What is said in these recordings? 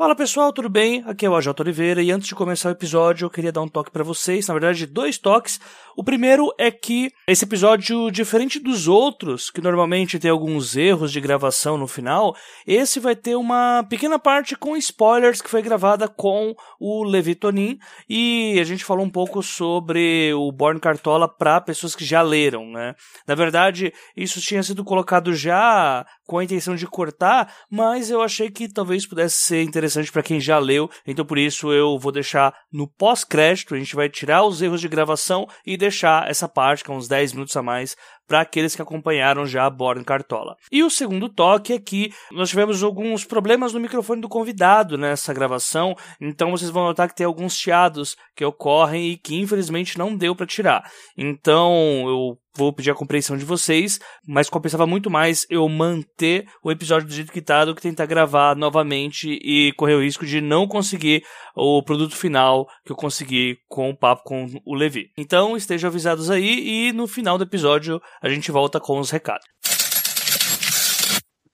Fala pessoal, tudo bem? Aqui é o AJ Oliveira e antes de começar o episódio eu queria dar um toque para vocês, na verdade dois toques. O primeiro é que esse episódio, diferente dos outros, que normalmente tem alguns erros de gravação no final, esse vai ter uma pequena parte com spoilers que foi gravada com o Levi Tonin e a gente falou um pouco sobre o Born Cartola para pessoas que já leram, né? Na verdade, isso tinha sido colocado já com a intenção de cortar, mas eu achei que talvez pudesse ser interessante para quem já leu, então por isso eu vou deixar no pós-crédito, a gente vai tirar os erros de gravação e deixar essa parte, com uns 10 minutos a mais, para aqueles que acompanharam já a Born Cartola. E o segundo toque é que nós tivemos alguns problemas no microfone do convidado nessa gravação, então vocês vão notar que tem alguns chiados que ocorrem e que infelizmente não deu para tirar. Então eu vou pedir a compreensão de vocês, mas compensava muito mais eu manter o episódio do jeito que tá do que tentar gravar novamente e correr o risco de não conseguir o produto final que eu consegui com o papo com o Levi. Então estejam avisados aí e no final do episódio a gente volta com os recados.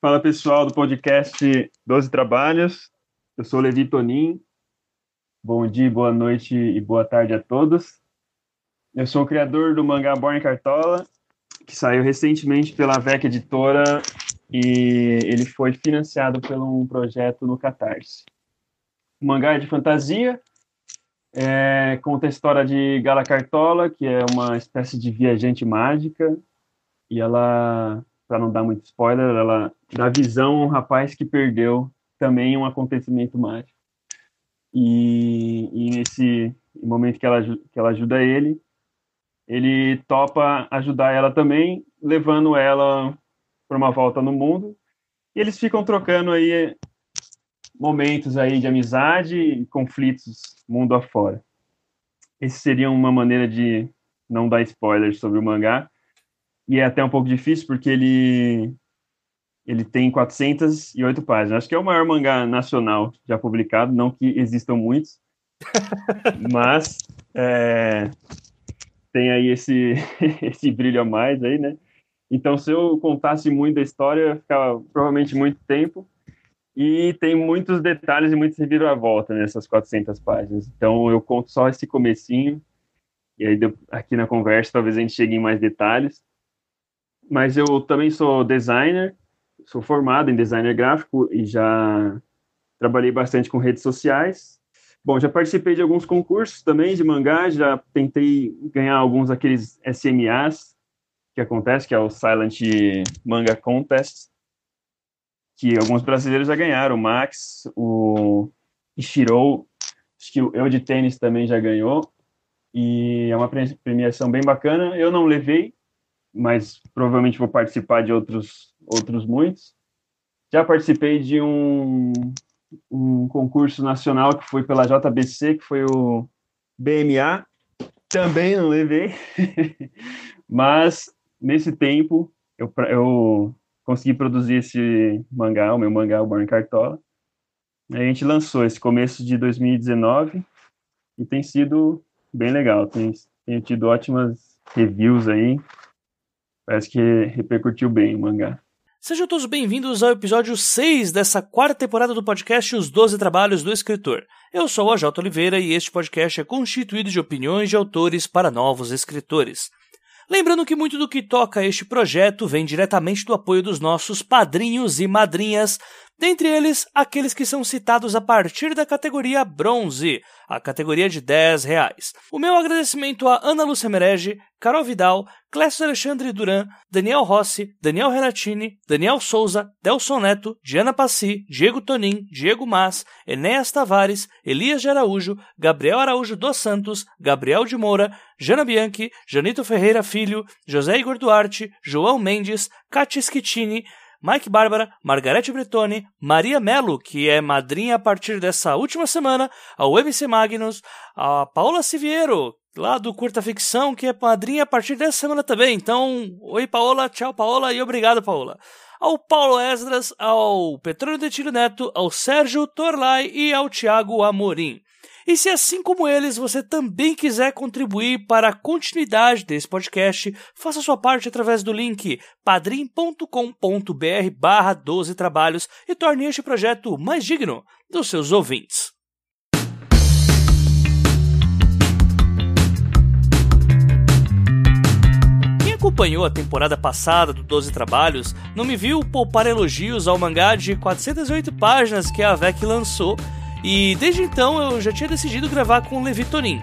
Fala pessoal do podcast 12 Trabalhos, eu sou Levi Tonin. Bom dia, boa noite e boa tarde a todos. Eu sou o criador do mangá Born Cartola, que saiu recentemente pela VEC Editora e ele foi financiado por um projeto no Catarse. O mangá é de fantasia, é, conta a história de Gala Cartola, que é uma espécie de viajante mágica, e ela, para não dar muito spoiler, ela dá visão a um rapaz que perdeu também um acontecimento mágico. E, e nesse momento que ela, que ela ajuda ele, ele topa ajudar ela também, levando ela para uma volta no mundo. E eles ficam trocando aí momentos aí de amizade e conflitos mundo afora. Esse seria uma maneira de não dar spoilers sobre o mangá. E é até um pouco difícil porque ele ele tem 408 páginas. Acho que é o maior mangá nacional já publicado, não que existam muitos, mas é, tem aí esse, esse brilho a mais aí, né? Então, se eu contasse muito a história, ficava provavelmente muito tempo. E tem muitos detalhes e muitos reviravolta nessas 400 páginas. Então, eu conto só esse comecinho. E aí, aqui na conversa, talvez a gente chegue em mais detalhes. Mas eu também sou designer, sou formado em designer gráfico e já trabalhei bastante com redes sociais. Bom, já participei de alguns concursos também de mangá, já tentei ganhar alguns daqueles SMAs que acontece, que é o Silent Manga Contest, que alguns brasileiros já ganharam, o Max, o Ishiro, acho que o Eu de Tênis também já ganhou, e é uma premiação bem bacana. Eu não levei, mas provavelmente vou participar de outros, outros muitos. Já participei de um um concurso nacional que foi pela JBC, que foi o BMA. Também não levei, mas nesse tempo eu, eu consegui produzir esse mangá, o meu mangá, o Born Cartola. A gente lançou esse começo de 2019 e tem sido bem legal. Tem, tido ótimas reviews aí. Parece que repercutiu bem o mangá. Sejam todos bem-vindos ao episódio 6 dessa quarta temporada do podcast Os Doze Trabalhos do Escritor. Eu sou o AJ Oliveira e este podcast é constituído de opiniões de autores para novos escritores. Lembrando que muito do que toca este projeto vem diretamente do apoio dos nossos padrinhos e madrinhas, dentre eles aqueles que são citados a partir da categoria bronze, a categoria de 10 reais. O meu agradecimento a Ana Lúcia Merege, Carol Vidal, Clécio Alexandre Duran, Daniel Rossi, Daniel Renatini, Daniel Souza, Delson Neto, Diana Passi, Diego Tonin, Diego Mas, Enéas Tavares, Elias de Araújo, Gabriel Araújo dos Santos, Gabriel de Moura, Jana Bianchi, Janito Ferreira Filho, José Igor Duarte, João Mendes, Katia Schittini, Mike Bárbara, Margarete Bretoni, Maria Melo, que é madrinha a partir dessa última semana, ao MC Magnus, a Paula Siviero, lá do Curta Ficção, que é madrinha a partir dessa semana também. Então, oi Paola, tchau Paola e obrigado Paola. Ao Paulo Esdras, ao Petrônio de Tiro Neto, ao Sérgio Torlai e ao Tiago Amorim. E se assim como eles você também quiser contribuir para a continuidade desse podcast, faça sua parte através do link padrim.com.br barra 12 trabalhos e torne este projeto mais digno dos seus ouvintes. acompanhou a temporada passada do 12 Trabalhos não me viu poupar elogios ao mangá de 408 páginas que a VEC lançou, e desde então eu já tinha decidido gravar com Levi Tonin.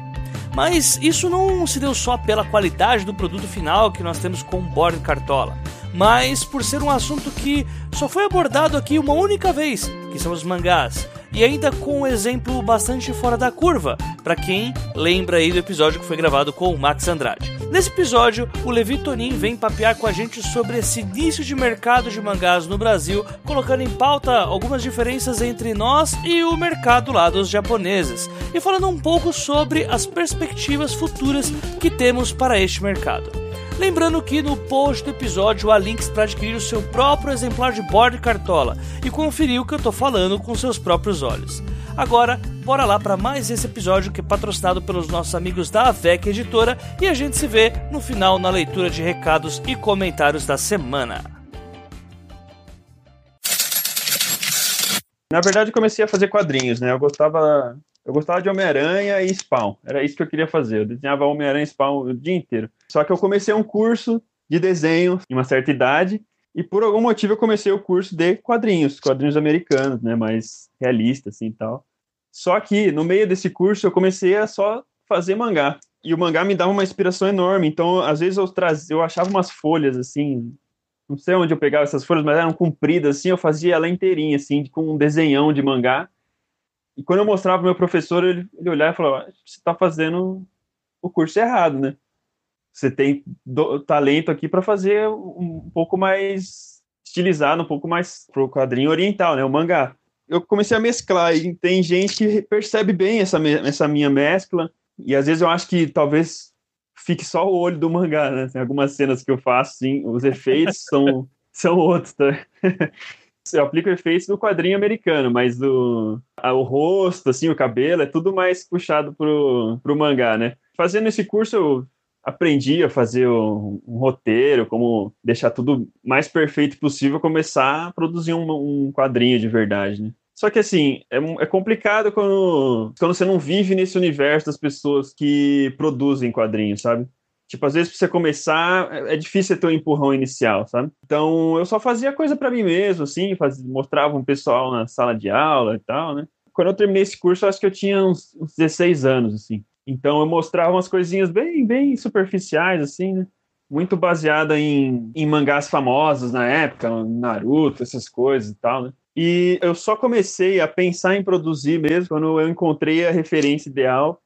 Mas isso não se deu só pela qualidade do produto final que nós temos com Born Cartola, mas por ser um assunto que só foi abordado aqui uma única vez, que são os mangás e ainda com um exemplo bastante fora da curva, para quem lembra aí do episódio que foi gravado com o Max Andrade. Nesse episódio, o Levi Tonin vem papear com a gente sobre esse início de mercado de mangás no Brasil, colocando em pauta algumas diferenças entre nós e o mercado lá dos japoneses, e falando um pouco sobre as perspectivas futuras que temos para este mercado. Lembrando que no post do episódio há links para adquirir o seu próprio exemplar de bordo cartola e conferir o que eu estou falando com seus próprios olhos. Agora, bora lá para mais esse episódio que é patrocinado pelos nossos amigos da AVEC Editora e a gente se vê no final na leitura de recados e comentários da semana. Na verdade, comecei a fazer quadrinhos, né? Eu gostava eu gostava de Homem-Aranha e Spawn. Era isso que eu queria fazer. Eu desenhava Homem-Aranha e Spawn o dia inteiro. Só que eu comecei um curso de desenho em uma certa idade e por algum motivo eu comecei o curso de quadrinhos, quadrinhos americanos, né, mais realistas assim e tal. Só que no meio desse curso eu comecei a só fazer mangá. E o mangá me dava uma inspiração enorme. Então, às vezes eu trazia, eu achava umas folhas assim, não sei onde eu pegava essas folhas, mas eram compridas assim, eu fazia ela inteirinha assim, com um desenhão de mangá e quando eu mostrava pro meu professor, ele, ele olhava e falava: você está fazendo o curso errado, né? Você tem do, talento aqui para fazer um, um, pouco mais estilizado, um pouco mais pro quadrinho oriental, né? O mangá. Eu comecei a mesclar e tem gente que percebe bem essa, essa minha mescla. E às vezes eu acho que talvez fique só o olho do mangá, né? Tem algumas cenas que eu faço, sim, os efeitos são, são outros, tá? eu aplico efeitos do quadrinho americano, mas o, a, o rosto, assim, o cabelo, é tudo mais puxado pro, pro mangá, né? Fazendo esse curso, eu aprendi a fazer um, um roteiro, como deixar tudo mais perfeito possível, começar a produzir um, um quadrinho de verdade, né? Só que assim, é, é, complicado quando, quando você não vive nesse universo das pessoas que produzem quadrinhos, sabe? Tipo, às vezes pra você começar, é, é difícil ter um empurrão inicial, sabe? Então, eu só fazia coisa para mim mesmo, assim, mostrava um pessoal na sala de aula e tal, né? Quando eu terminei esse curso, eu acho que eu tinha uns, uns 16 anos, assim. Então, eu mostrava umas coisinhas bem, bem superficiais, assim, né? Muito baseada em, em mangás famosos na época, Naruto, essas coisas e tal, né? E eu só comecei a pensar em produzir mesmo quando eu encontrei a referência ideal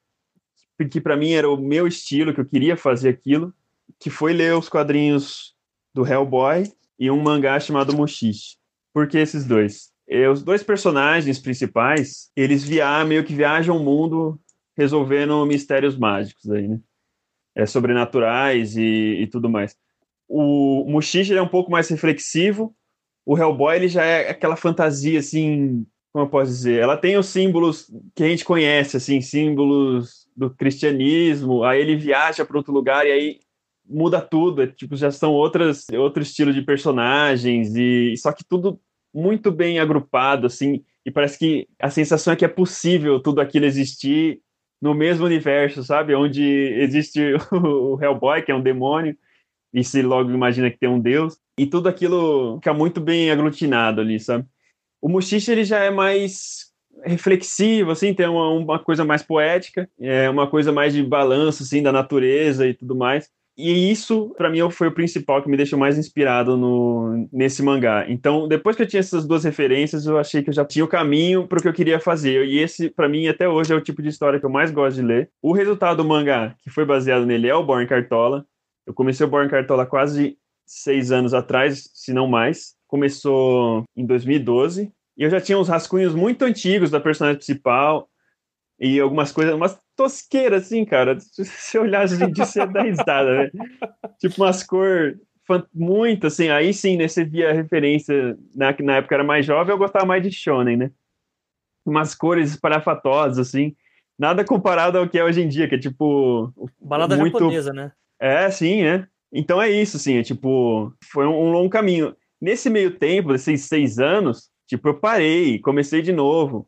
que para mim era o meu estilo, que eu queria fazer aquilo, que foi ler os quadrinhos do Hellboy e um mangá chamado Mushishi. Por que esses dois? E os dois personagens principais, eles viajam, meio que viajam o mundo resolvendo mistérios mágicos aí, né? É, sobrenaturais e, e tudo mais. O Mushishi é um pouco mais reflexivo, o Hellboy ele já é aquela fantasia assim, como eu posso dizer, ela tem os símbolos que a gente conhece, assim, símbolos do cristianismo, aí ele viaja para outro lugar e aí muda tudo, é, tipo, já são outras, outro estilo de personagens, e só que tudo muito bem agrupado, assim, e parece que a sensação é que é possível tudo aquilo existir no mesmo universo, sabe? Onde existe o Hellboy, que é um demônio, e se logo imagina que tem um deus, e tudo aquilo fica muito bem aglutinado ali, sabe? O Mushishi, ele já é mais reflexivo, assim, tem uma, uma coisa mais poética, é uma coisa mais de balanço, assim, da natureza e tudo mais. E isso, para mim, foi o principal que me deixou mais inspirado no, nesse mangá. Então, depois que eu tinha essas duas referências, eu achei que eu já tinha o caminho para o que eu queria fazer. E esse, para mim, até hoje, é o tipo de história que eu mais gosto de ler. O resultado do mangá, que foi baseado nele, é o Born Cartola. Eu comecei o Born Cartola quase seis anos atrás, se não mais. Começou em 2012. E eu já tinha uns rascunhos muito antigos da personagem principal e algumas coisas, umas tosqueiras, assim, cara. Se você olhar hoje em dia, você dá risada, né? Tipo, umas cores muito, assim. Aí sim, né, você via referência, na, na época era mais jovem, eu gostava mais de Shonen, né? Umas cores espalhafatosas, assim. nada comparado ao que é hoje em dia, que é tipo. Balada muito... japonesa, né? É, sim, é. Então é isso, assim, é tipo, foi um, um longo caminho. Nesse meio tempo, desses seis anos, tipo, eu parei, comecei de novo.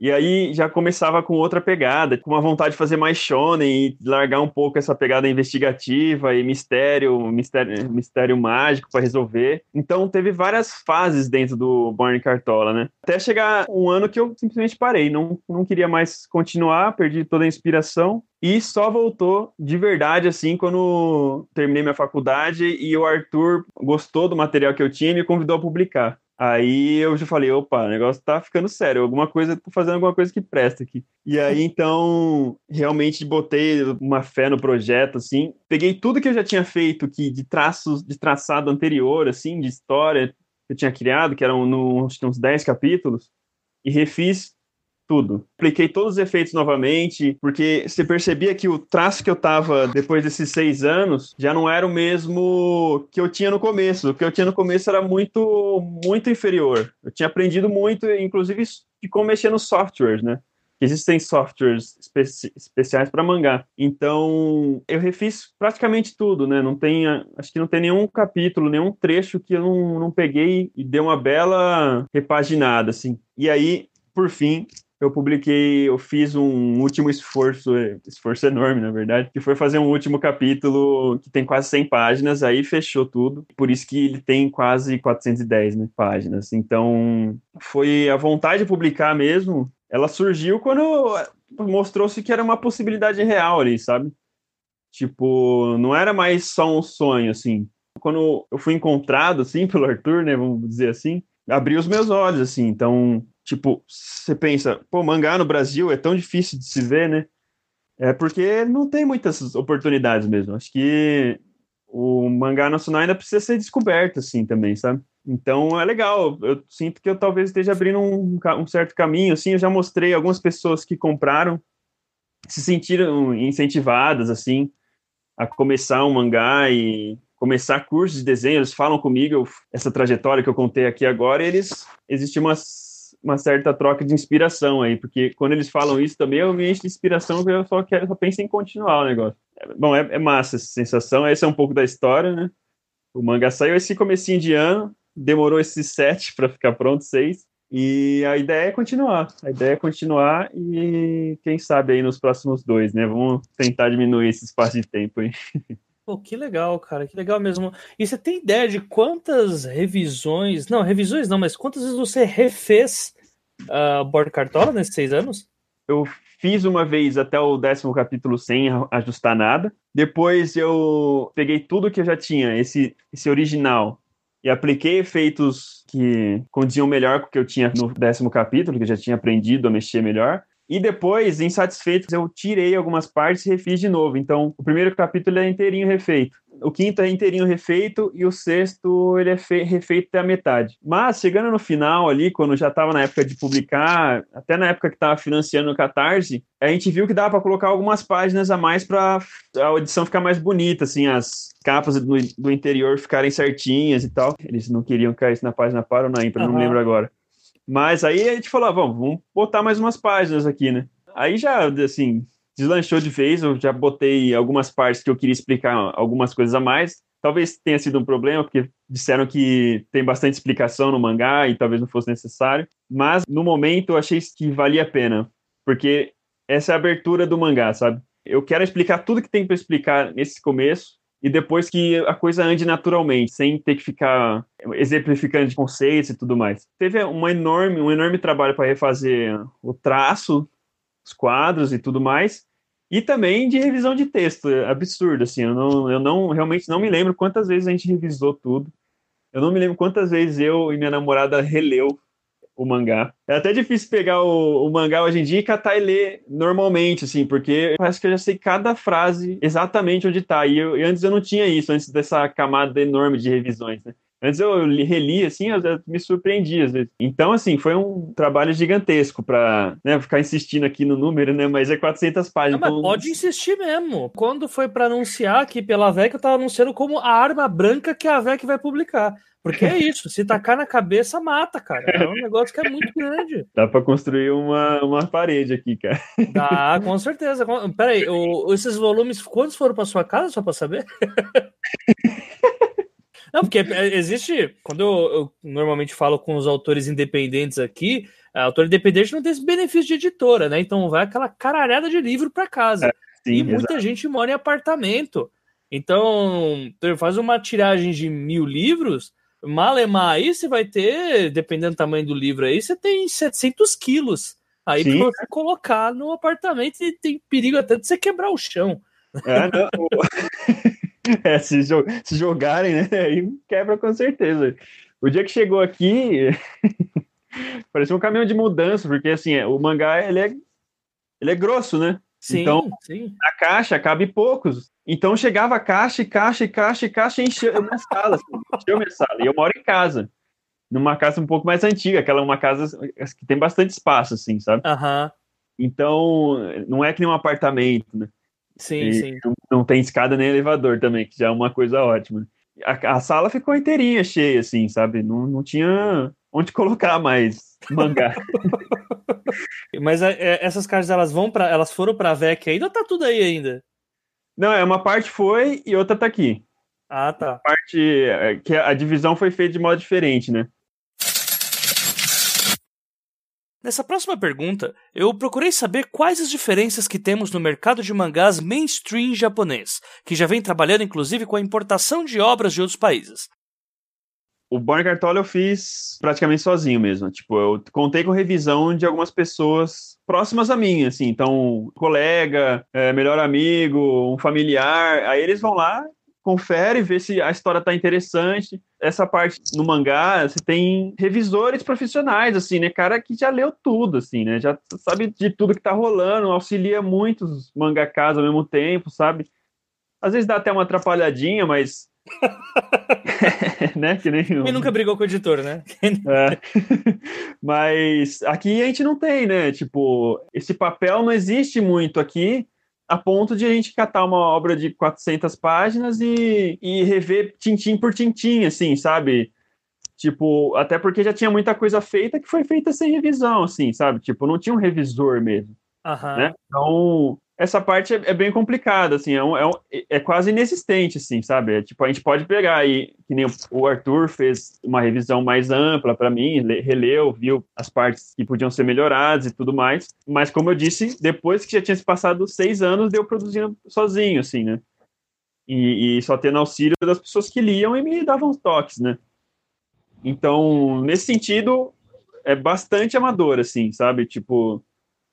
E aí já começava com outra pegada, com uma vontade de fazer mais shonen e largar um pouco essa pegada investigativa e mistério, mistério, mistério mágico para resolver. Então teve várias fases dentro do Born Cartola, né? Até chegar um ano que eu simplesmente parei, não, não queria mais continuar, perdi toda a inspiração e só voltou de verdade assim quando terminei minha faculdade e o Arthur gostou do material que eu tinha e me convidou a publicar. Aí eu já falei, opa, o negócio tá ficando sério, alguma coisa, tô fazendo alguma coisa que presta aqui. E aí então, realmente botei uma fé no projeto, assim, peguei tudo que eu já tinha feito que de traços, de traçado anterior, assim, de história que eu tinha criado, que eram no, uns 10 capítulos, e refiz tudo. Apliquei todos os efeitos novamente, porque você percebia que o traço que eu tava depois desses seis anos já não era o mesmo que eu tinha no começo. O que eu tinha no começo era muito, muito inferior. Eu tinha aprendido muito, inclusive, de como mexer nos softwares, né? Existem softwares especi especiais para mangá. Então, eu refiz praticamente tudo, né? Não tem, acho que não tem nenhum capítulo, nenhum trecho que eu não, não peguei e dei uma bela repaginada, assim. E aí, por fim, eu publiquei, eu fiz um último esforço, esforço enorme, na verdade, que foi fazer um último capítulo que tem quase 100 páginas, aí fechou tudo, por isso que ele tem quase 410 né, páginas. Então, foi a vontade de publicar mesmo, ela surgiu quando mostrou-se que era uma possibilidade real ali, sabe? Tipo, não era mais só um sonho, assim. Quando eu fui encontrado, assim, pelo Arthur, né, vamos dizer assim, abriu os meus olhos, assim. Então, Tipo, você pensa, pô, mangá no Brasil é tão difícil de se ver, né? É porque não tem muitas oportunidades mesmo. Acho que o mangá nacional ainda precisa ser descoberto, assim, também, sabe? Então é legal. Eu sinto que eu talvez esteja abrindo um, um certo caminho, assim. Eu já mostrei algumas pessoas que compraram se sentiram incentivadas, assim, a começar um mangá e começar cursos de desenho. Eles falam comigo essa trajetória que eu contei aqui agora. eles existe umas uma certa troca de inspiração aí, porque quando eles falam isso também eu me encho de inspiração porque eu só, quero, só penso em continuar o negócio. Bom, é, é, massa essa sensação, essa é um pouco da história, né? O manga saiu esse comecinho de ano, demorou esses sete para ficar pronto, seis, e a ideia é continuar, a ideia é continuar e quem sabe aí nos próximos dois, né? Vamos tentar diminuir esse espaço de tempo aí. Pô, que legal, cara, que legal mesmo. E você tem ideia de quantas revisões, não, revisões não, mas quantas vezes você refez uh, Board Cartola nesses seis anos? Eu fiz uma vez até o décimo capítulo sem ajustar nada. Depois eu peguei tudo que eu já tinha, esse, esse original, e apliquei efeitos que condiziam melhor com o que eu tinha no décimo capítulo, que eu já tinha aprendido a mexer melhor. E depois, insatisfeito, eu tirei algumas partes e refiz de novo. Então, o primeiro capítulo é inteirinho refeito. O quinto é inteirinho refeito e o sexto ele é refeito até a metade. Mas chegando no final ali, quando já estava na época de publicar, até na época que estava financiando o Catarse, a gente viu que dava para colocar algumas páginas a mais para a edição ficar mais bonita, assim, as capas do, do, interior ficarem certinhas e tal. Eles não queriam cair isso na página para ou na ímpar, uhum. não lembro agora. Mas aí a gente falou, ah, vamos, vamos botar mais umas páginas aqui, né? Aí já, assim, deslanchou de vez, eu já botei algumas partes que eu queria explicar algumas coisas a mais. Talvez tenha sido um problema, porque disseram que tem bastante explicação no mangá e talvez não fosse necessário. Mas no momento eu achei que valia a pena, porque essa é a abertura do mangá, sabe? Eu quero explicar tudo que tem para explicar nesse começo, e depois que a coisa ande naturalmente, sem ter que ficar exemplificando de conceitos e tudo mais. Teve uma enorme, um enorme trabalho para refazer o traço, os quadros e tudo mais, e também de revisão de texto, é absurdo, assim, eu não, eu não, realmente não me lembro quantas vezes a gente revisou tudo, eu não me lembro quantas vezes eu e minha namorada releu o mangá. É até difícil pegar o, o, mangá hoje em dia e catar e ler normalmente, assim, porque parece que eu já sei cada frase exatamente onde tá. E, eu, e antes eu não tinha isso, antes dessa camada enorme de revisões, né? Antes eu reli, assim, eu me surpreendi às vezes. Então, assim, foi um trabalho gigantesco para né, ficar insistindo aqui no número, né? Mas é 400 páginas. Não, mas então... pode insistir mesmo. Quando foi para anunciar que pela VEC, eu tava anunciando como a arma branca que a VEC vai publicar. Porque é isso, se tacar na cabeça, mata, cara. É um negócio que é muito grande. Dá pra construir uma, uma parede aqui, cara. Dá, com certeza. Peraí, o, esses volumes, quantos foram pra sua casa, só pra saber? Não, porque é, existe. Quando eu, eu, normalmente falo com os autores independentes aqui, a autor independente não tem esse benefício de editora, né? Então vai aquela caralhada de livro para casa. É, sim, e muita exato. gente mora em apartamento. Então, faz uma tiragem de mil livros, malemar aí você vai ter, dependendo do tamanho do livro aí, você tem 700 quilos. Aí Sim. pra você colocar no apartamento e tem perigo até de você quebrar o chão. É, não. É, se, jo se jogarem, né? Aí quebra com certeza. O dia que chegou aqui, parecia um caminhão de mudança, porque assim, o mangá ele é, ele é grosso, né? Sim, então, sim. a caixa cabe poucos. Então chegava caixa, e caixa, e caixa, e caixa, e encheu minha sala. Assim, encheu minha sala. E eu moro em casa. Numa casa um pouco mais antiga, aquela é uma casa que tem bastante espaço, assim, sabe? Uhum. Então, não é que nem um apartamento, né? Sim, e sim. Não, tem escada nem elevador também, que já é uma coisa ótima. A, a, sala ficou inteirinha, cheia, assim, sabe? Não, não tinha onde colocar mais mangá. Mas é, é, essas caixas, elas vão para, elas foram para a VEC ainda ou tá tudo aí ainda? Não, é uma parte foi e outra tá aqui. Ah, tá. A parte é, que a divisão foi feita de modo diferente, né? Nessa próxima pergunta, eu procurei saber quais as diferenças que temos no mercado de mangás mainstream japonês, que já vem trabalhando inclusive com a importação de obras de outros países. O Born Cartola eu fiz praticamente sozinho mesmo. Tipo, eu contei com revisão de algumas pessoas próximas a mim, assim. Então, colega, é, melhor amigo, um familiar. Aí eles vão lá confere, vê se a história tá interessante. Essa parte no mangá, você tem revisores profissionais, assim, né? Cara que já leu tudo, assim, né? Já sabe de tudo que tá rolando, auxilia muitos mangakas ao mesmo tempo, sabe? Às vezes dá até uma atrapalhadinha, mas. né? Que nem Quem nunca brigou com o editor, né? é. Mas aqui a gente não tem, né? Tipo, esse papel não existe muito aqui a ponto de a gente catar uma obra de 400 páginas e, e rever tintim por tintim, assim, sabe? Tipo, até porque já tinha muita coisa feita que foi feita sem revisão, assim, sabe? Tipo, não tinha um revisor mesmo. Uhum. Né? Então, essa parte é, é, bem complicada, assim, é, um, é, um, é, quase inexistente, assim, sabe? É, tipo, a gente pode pegar aí, que nem o Arthur fez uma revisão mais ampla para mim, releu, viu as partes que podiam ser melhoradas e tudo mais, mas como eu disse, depois que já tinha se passado seis anos, deu produzindo sozinho, assim, né? E, e só tendo auxílio das pessoas que liam e me davam toques, né? Então, nesse sentido, é bastante amador, assim, sabe? Tipo,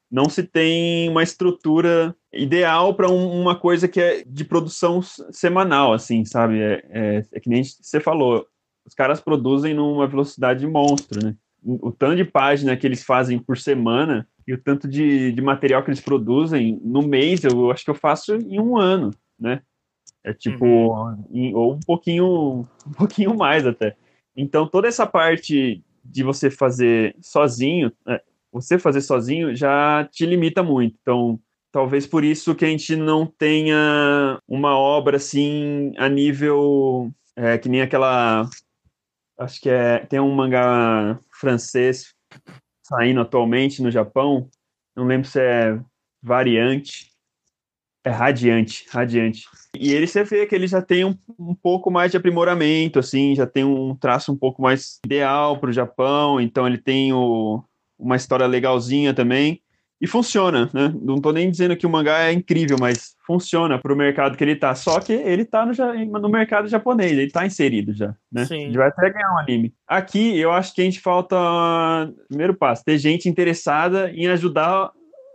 não se tem uma estrutura ideal para um, uma coisa que é de produção semanal, assim, sabe? É, é, é, que nem você falou, os caras produzem numa velocidade monstro, né? O tanto de página que eles fazem por semana e o tanto de, de material que eles produzem no mês, eu acho que eu faço em um ano, né? É tipo, uhum. em, ou um pouquinho, um pouquinho mais até. Então, toda essa parte de você fazer sozinho, é, você fazer sozinho já te limita muito. Então, talvez por isso que a gente não tenha uma obra assim a nível é, que nem aquela acho que é tem um mangá francês saindo atualmente no Japão não lembro se é variante é radiante radiante e ele você vê que ele já tem um, um pouco mais de aprimoramento assim já tem um traço um pouco mais ideal para o Japão então ele tem o uma história legalzinha também. E funciona, né? Não estou nem dizendo que o mangá é incrível, mas funciona para o mercado que ele está. Só que ele está no, no, mercado japonês, ele está inserido já, né? Sim. Ele vai até ganhar um anime. Aqui, eu acho que a gente falta, primeiro passo, ter gente interessada em ajudar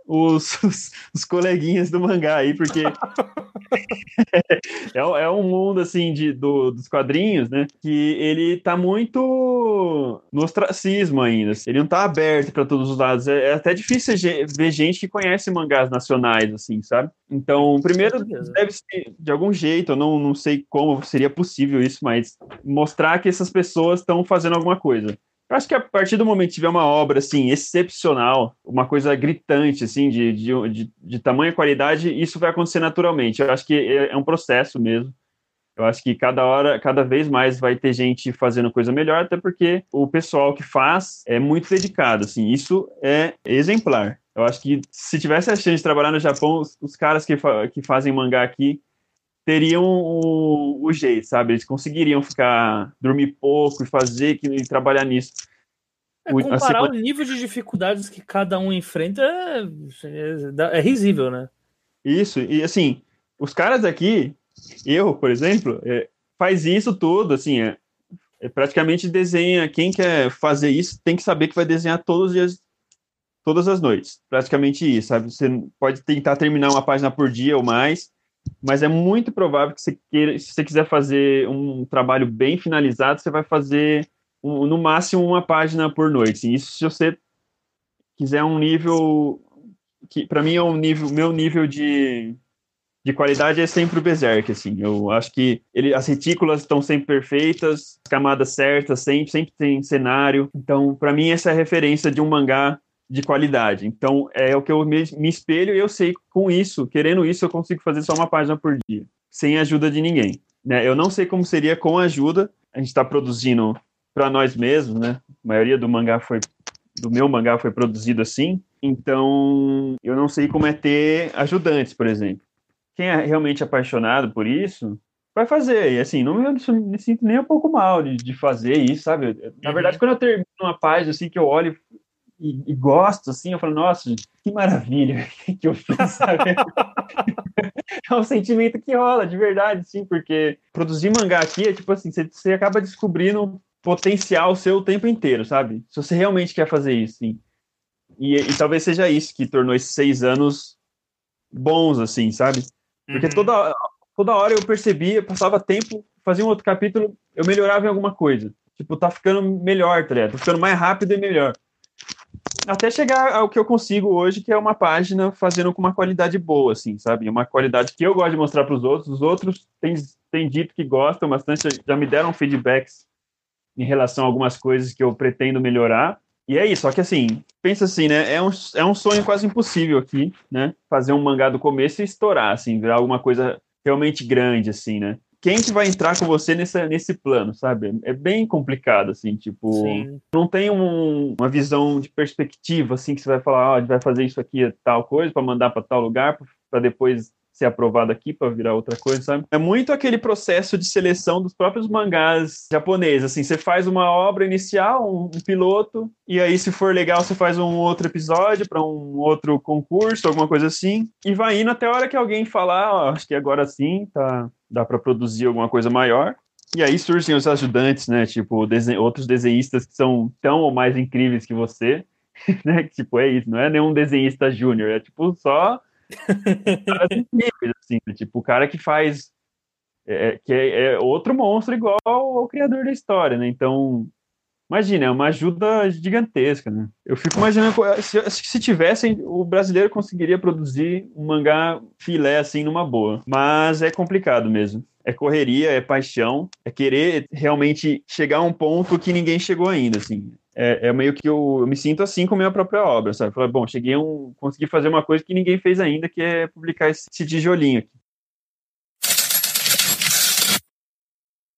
os, os, os coleguinhas do mangá aí, porque é, é, um mundo, assim, de, do, dos quadrinhos, né? Que ele tá muito no ostracismo ainda. Ele não tá aberto para todos os lados. É, é, até difícil ver gente que conhece mangás nacionais, assim, sabe? Então, primeiro, deve ser, de algum jeito, eu não, não sei como seria possível isso, mas mostrar que essas pessoas estão fazendo alguma coisa. Eu acho que a partir do momento que tiver uma obra assim excepcional, uma coisa gritante assim de, de, de, de tamanha qualidade, isso vai acontecer naturalmente. Eu acho que é, é um processo mesmo. Eu acho que cada hora, cada vez mais vai ter gente fazendo coisa melhor, até porque o pessoal que faz é muito dedicado, assim, isso é exemplar. Eu acho que se tivesse a chance de trabalhar no Japão, os, os caras que, fa que fazem mangá aqui teriam o, o, jeito, sabe? Eles conseguiriam ficar, dormir pouco e fazer e trabalhar nisso. É, comparar o nível de dificuldades que cada um enfrenta é, é, é risível, né? Isso, e assim, os caras aqui, eu, por exemplo, é, faz isso tudo, assim, é, é, praticamente desenha, quem quer fazer isso tem que saber que vai desenhar todos os dias, todas as noites, praticamente isso, sabe? Você pode tentar terminar uma página por dia ou mais, mas é muito provável que você queira, se você quiser fazer um trabalho bem finalizado, você vai fazer um, no máximo uma página por noite. Isso se você quiser um nível que para mim é um nível, meu nível de, de qualidade é sempre o Berserk, assim. Eu acho que ele, as retículas estão sempre perfeitas, camadas certas, sempre, sempre tem cenário. Então, para mim essa é a referência de um mangá de qualidade. Então, é o que eu me, me espelho e eu sei com isso, querendo isso, eu consigo fazer só uma página por dia, sem ajuda de ninguém. Né? Eu não sei como seria com ajuda. A gente está produzindo para nós mesmos, né? A maioria do mangá foi do meu mangá foi produzido assim. Então, eu não sei como é ter ajudantes, por exemplo. Quem é realmente apaixonado por isso, vai fazer. E assim, não me, me sinto nem um pouco mal de, de fazer isso, sabe? Na uhum. verdade, quando eu termino uma página assim que eu olho e, e, gosto, assim, eu falo, nossa, que maravilha que eu fiz, sabe? é um sentimento que rola, de verdade, sim, porque produzir mangá aqui é tipo assim, você, você acaba descobrindo potencial seu o tempo inteiro, sabe? Se você realmente quer fazer isso, sim. E, e talvez seja isso que tornou esses seis anos bons, assim, sabe? Porque uhum. toda, toda hora eu percebia, passava tempo, fazia um outro capítulo, eu melhorava em alguma coisa. Tipo, tá ficando melhor, tá ligado? Tá ficando mais rápido e melhor até chegar ao que eu consigo hoje, que é uma página fazendo com uma qualidade boa, assim, sabe? Uma qualidade que eu gosto de mostrar para os outros. Os outros têm, têm dito que gostam bastante, já me deram feedbacks em relação a algumas coisas que eu pretendo melhorar. E é isso, só que assim, pensa assim, né? É um, é um sonho quase impossível aqui, né? Fazer um mangá do começo e estourar, assim, virar alguma coisa realmente grande, assim, né? Quem que vai entrar com você nesse, nesse plano, sabe? É bem complicado, assim, tipo, Sim. não tem um, uma visão de perspectiva, assim, que você vai falar, ó, a gente vai fazer isso aqui, tal coisa, para mandar para tal lugar, para depois ser aprovado aqui para virar outra coisa, sabe? É muito aquele processo de seleção dos próprios mangás japoneses, assim, você faz uma obra inicial, um, um piloto, e aí se for legal você faz um outro episódio para um outro concurso, alguma coisa assim, e vai indo até a hora que alguém falar, ó, acho que agora sim, tá, dá para produzir alguma coisa maior. E aí surgem os ajudantes, né? Tipo, desen outros desenhistas que são tão ou mais incríveis que você, né? Tipo, é isso, não é nenhum desenhista júnior, é tipo só caras incríveis, assim, né? tipo, o cara que faz é, é, que é, é, outro monstro igual ao, criador da história, né? Então, imagina, é uma ajuda gigantesca, né? Eu fico imaginando se, se tivessem, o brasileiro conseguiria produzir um mangá filé assim numa boa, mas é complicado mesmo. É correria, é paixão, é querer realmente chegar a um ponto que ninguém chegou ainda, assim é, é, meio que eu, eu, me sinto assim com a minha própria obra, sabe? Bom, cheguei a um, consegui fazer uma coisa que ninguém fez ainda, que é publicar esse, esse tijolinho aqui.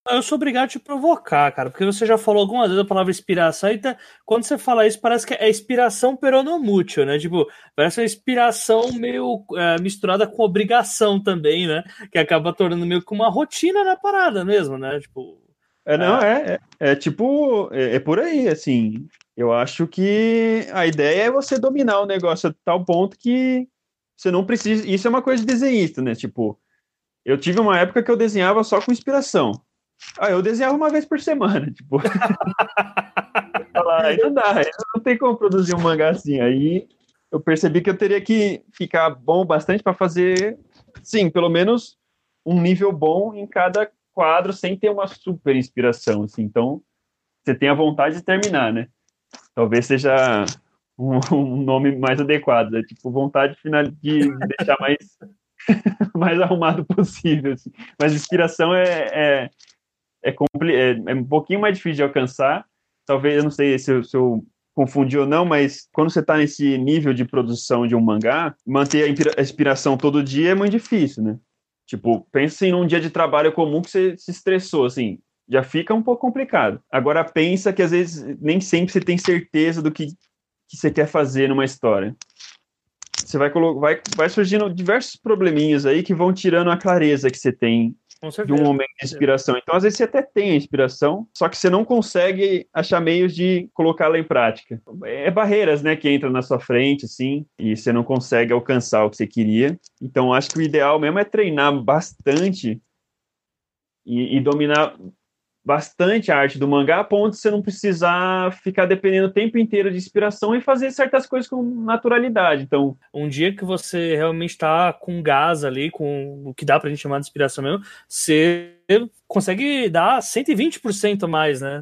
Eu sou obrigado a te provocar, cara, porque você já falou algumas vezes a palavra inspiração, e tá, quando você fala isso, parece que é inspiração peronomútil, né? Tipo, parece uma inspiração meio é, misturada com obrigação também, né? Que acaba tornando meio que uma rotina na parada mesmo, né? Tipo, é, não, ah. é, é, é tipo, é, é, por aí, assim. Eu acho que a ideia é você dominar o negócio a tal ponto que você não precisa. Isso é uma coisa de desenhista, né? Tipo, eu tive uma época que eu desenhava só com inspiração. Ah, eu desenhava uma vez por semana, tipo. aí não dá, não tem como produzir um mangá assim. Aí eu percebi que eu teria que ficar bom bastante para fazer, sim, pelo menos um nível bom em cada quadro sem ter uma super inspiração, assim. Então, você tem a vontade de terminar, né? Talvez seja um, um nome mais adequado, né? tipo, vontade de, de deixar mais, mais arrumado possível, assim. Mas inspiração é, é, é, é, é, um pouquinho mais difícil de alcançar. Talvez, eu não sei se eu, se eu confundi ou não, mas quando você está nesse nível de produção de um mangá, manter a inspiração todo dia é muito difícil, né? Tipo, pense em um dia de trabalho comum que você se estressou, assim, já fica um pouco complicado. Agora pensa que às vezes nem sempre você tem certeza do que, que você quer fazer numa história. Você vai, vai, vai surgindo diversos probleminhas aí que vão tirando a clareza que você tem de um momento de inspiração. Então, às vezes, você até tem a inspiração, só que você não consegue achar meios de colocá-la em prática. É barreiras, né, que entram na sua frente, assim, e você não consegue alcançar o que você queria. Então, acho que o ideal mesmo é treinar bastante e, e dominar bastante a arte do mangá a ponto de você não precisar ficar dependendo o tempo inteiro de inspiração e fazer certas coisas com naturalidade. Então, um dia que você realmente está com gás ali, com o que dá pra gente chamar de inspiração mesmo, você consegue dar 120% mais, né?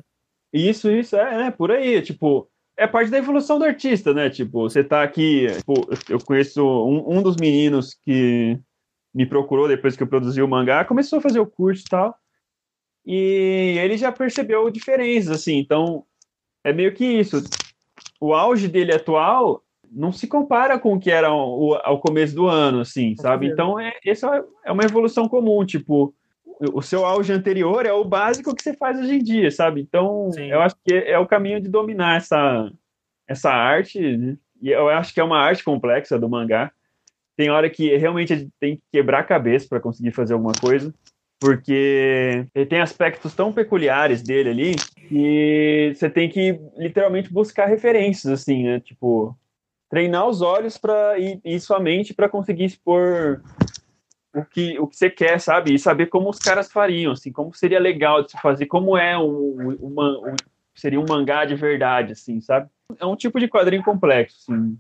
Isso, isso, é, né? Por aí, tipo, é parte da evolução do artista, né? Tipo, você tá aqui, tipo, eu conheço um, um dos meninos que me procurou depois que eu produzi o mangá, começou a fazer o curso e tal, e ele já percebeu diferenças, assim, então é meio que isso. O auge dele atual não se compara com o que era o, ao começo do ano, assim, sabe? Então, é, essa é uma evolução comum, tipo, o seu auge anterior é o básico que você faz hoje em dia, sabe? Então, Sim. eu acho que é o caminho de dominar essa, essa arte, né? e eu acho que é uma arte complexa do mangá. Tem hora que realmente tem que quebrar a cabeça para conseguir fazer alguma coisa porque ele tem aspectos tão peculiares dele ali que você tem que literalmente buscar referências, assim, né? Tipo, treinar os olhos para e, e sua mente para conseguir expor o que, o que você quer, sabe? E saber como os caras fariam, assim, como seria legal de se fazer, como é um, uma, um, seria um mangá de verdade, assim, sabe? É um tipo de quadrinho complexo, assim.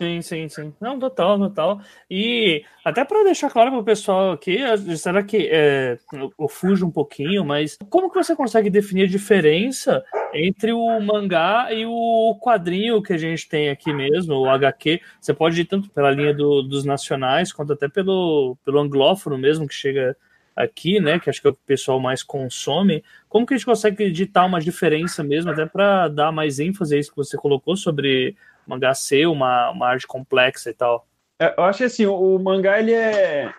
Sim, sim, sim. Não, total, total. E até para deixar claro para o pessoal aqui, será que é, eu fujo um pouquinho, mas como que você consegue definir a diferença entre o mangá e o quadrinho que a gente tem aqui mesmo, o HQ? Você pode ir tanto pela linha do, dos nacionais, quanto até pelo, pelo anglófono mesmo, que chega aqui, né, que acho que é o que o pessoal mais consome. Como que a gente consegue editar uma diferença mesmo, até para dar mais ênfase a isso que você colocou sobre mangá ser uma, uma arte complexa e tal. É, eu acho que assim, o, mangá ele é,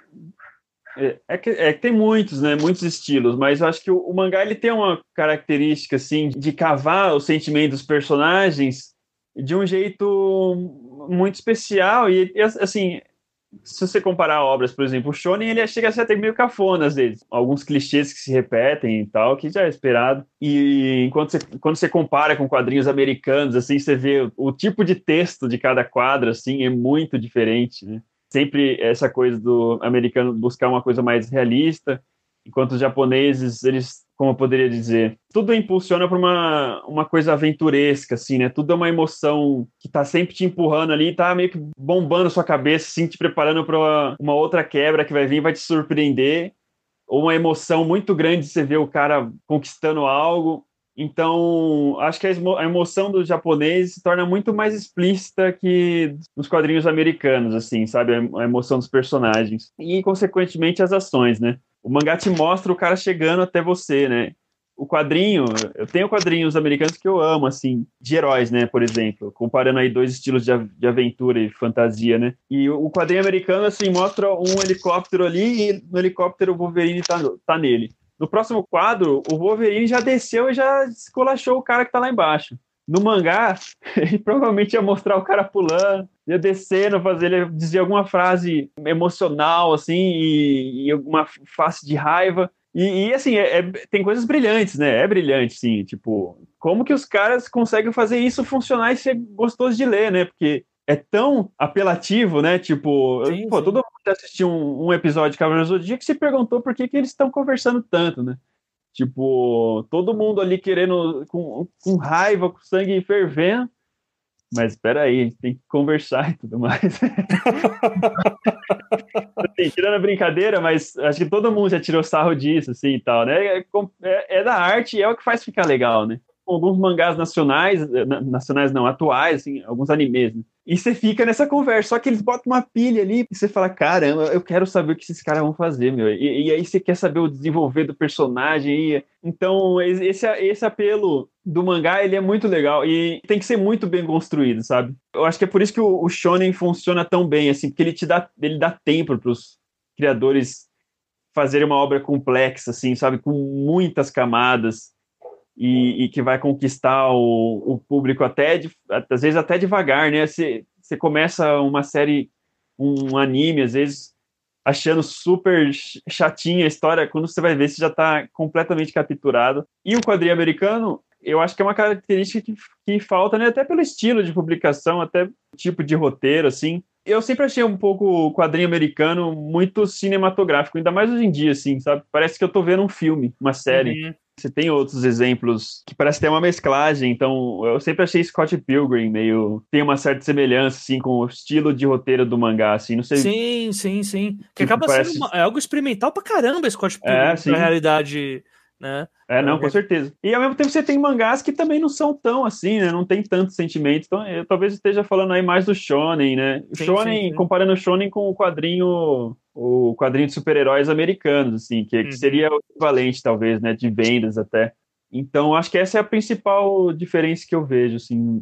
é é, que, é que tem muitos, né? Muitos estilos, mas eu acho que o, o, mangá ele tem uma característica assim de cavar os sentimentos dos personagens de um jeito muito especial e assim se você comparar obras, por exemplo, o Shonen, ele chega a ser até meio cafona às vezes. Alguns clichês que se repetem e tal, que já é esperado. E enquanto você, quando você compara com quadrinhos americanos, assim, você vê o, tipo de texto de cada quadro, assim, é muito diferente, né? Sempre essa coisa do americano buscar uma coisa mais realista, enquanto os japoneses, eles como eu poderia dizer, tudo impulsiona para uma, uma coisa aventuresca, assim, né? Tudo é uma emoção que tá sempre te empurrando ali, tá meio que bombando sua cabeça, assim, te preparando para uma outra quebra que vai vir, vai te surpreender, ou uma emoção muito grande de você ver o cara conquistando algo. Então, acho que a emoção do japonês se torna muito mais explícita que nos quadrinhos americanos, assim, sabe? A emoção dos personagens. E, consequentemente, as ações, né? O mangá te mostra o cara chegando até você, né? O quadrinho, eu tenho quadrinhos americanos que eu amo, assim, de heróis, né, por exemplo, comparando aí dois estilos de, de aventura e fantasia, né? E o, quadrinho americano, assim, mostra um helicóptero ali e no helicóptero o Wolverine tá, tá nele. No próximo quadro, o Wolverine já desceu e já esculachou o cara que tá lá embaixo. No mangá, ele provavelmente ia mostrar o cara pulando, ia descendo, fazer ele dizer alguma frase emocional, assim, e, e alguma face de raiva. E, e assim, é, é, tem coisas brilhantes, né? É brilhante, sim. Tipo, como que os caras conseguem fazer isso funcionar e ser gostoso de ler, né? Porque é tão apelativo, né? Tipo, sim, pô, sim. todo mundo assistiu um, um episódio de Cavaleiros do Zodíaco que se perguntou por que, que eles estão conversando tanto, né? Tipo, todo mundo ali querendo, com, com raiva, com sangue fervendo. Mas espera aí, tem que conversar e tudo mais. assim, tirando a brincadeira, mas acho que todo mundo já tirou sarro disso, assim, e tal, né? É, é, é da arte e é o que faz ficar legal, né? alguns mangás nacionais, eh, nacionais não, atuais, assim, alguns animes, né? E você fica nessa conversa, só que eles botam uma pilha ali e você fala, caramba, eu quero saber o que esses caras vão fazer, meu. E, e aí você quer saber o desenvolver do personagem. E... Então, esse, esse apelo do mangá, ele é muito legal e tem que ser muito bem construído, sabe? Eu acho que é por isso que o, o shonen funciona tão bem, assim, porque ele te dá, ele dá tempo para os criadores fazerem uma obra complexa, assim, sabe? Com muitas camadas e, e que vai conquistar o, o público até, de, às vezes até devagar, né? Você, você começa uma série, um anime, às vezes achando super chatinha a história, quando você vai ver, você já está completamente capturado. E o quadrinho americano, eu acho que é uma característica que, que falta, né? Até pelo estilo de publicação, até tipo de roteiro, assim. Eu sempre achei um pouco o quadrinho americano muito cinematográfico, ainda mais hoje em dia, assim, sabe? Parece que eu tô vendo um filme, uma série. Uhum. Você tem outros exemplos que parece ter uma mesclagem, então eu sempre achei Scott Pilgrim meio tem uma certa semelhança assim com o estilo de roteiro do mangá, assim, não sei. Sim, sim, sim. Que acaba parece... sendo uma, é algo experimental pra caramba Scott Pilgrim, é, na realidade, né? É, não, com certeza. E ao mesmo tempo você tem mangás que também não são tão assim, né? Não tem tanto sentimento. Então, eu talvez esteja falando aí mais do shonen, né? O shonen, sim, sim. comparando o shonen com o quadrinho o quadrinho de super-heróis americanos, assim, que, uhum. que, seria o equivalente, talvez, né, de vendas até. Então, acho que essa é a principal diferença que eu vejo, assim.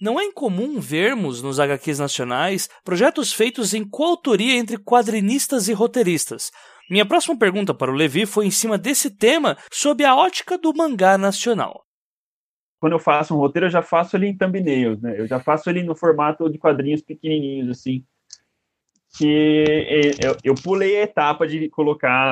Não é incomum vermos nos HQs nacionais projetos feitos em coautoria entre quadrinistas e roteiristas. Minha próxima pergunta para o Levi foi em cima desse tema, sob a ótica do mangá nacional quando eu faço um roteiro, eu já faço ele em thumbnails, né? Eu já faço ele no formato de quadrinhos pequenininhos, assim. Que eu, eu pulei a etapa de colocar,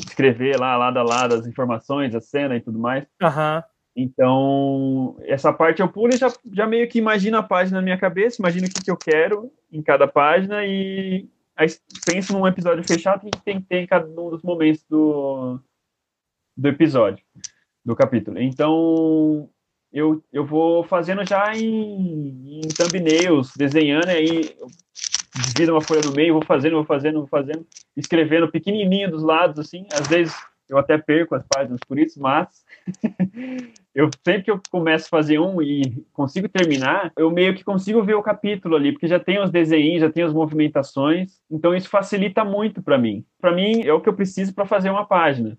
escrever lá, lado a lado, as informações, a cena e tudo mais. Uhum. Então, essa parte eu pulo e já, já meio que imagino a página na minha cabeça, imagino o que, que eu quero em cada página e aí penso num episódio fechado que tem que ter em cada um dos momentos do, do episódio do capítulo. Então, eu, eu vou fazendo já em, em thumbnails, desenhando aí, divido uma folha no meio, vou fazendo, vou fazendo, vou fazendo, escrevendo pequenininho dos lados, assim, às vezes eu até perco as páginas por isso, mas eu sempre que eu começo a fazer um e consigo terminar, eu meio que consigo ver o capítulo ali, porque já tem os desenhos, já tem as movimentações, então isso facilita muito para mim. Para mim é o que eu preciso para fazer uma página.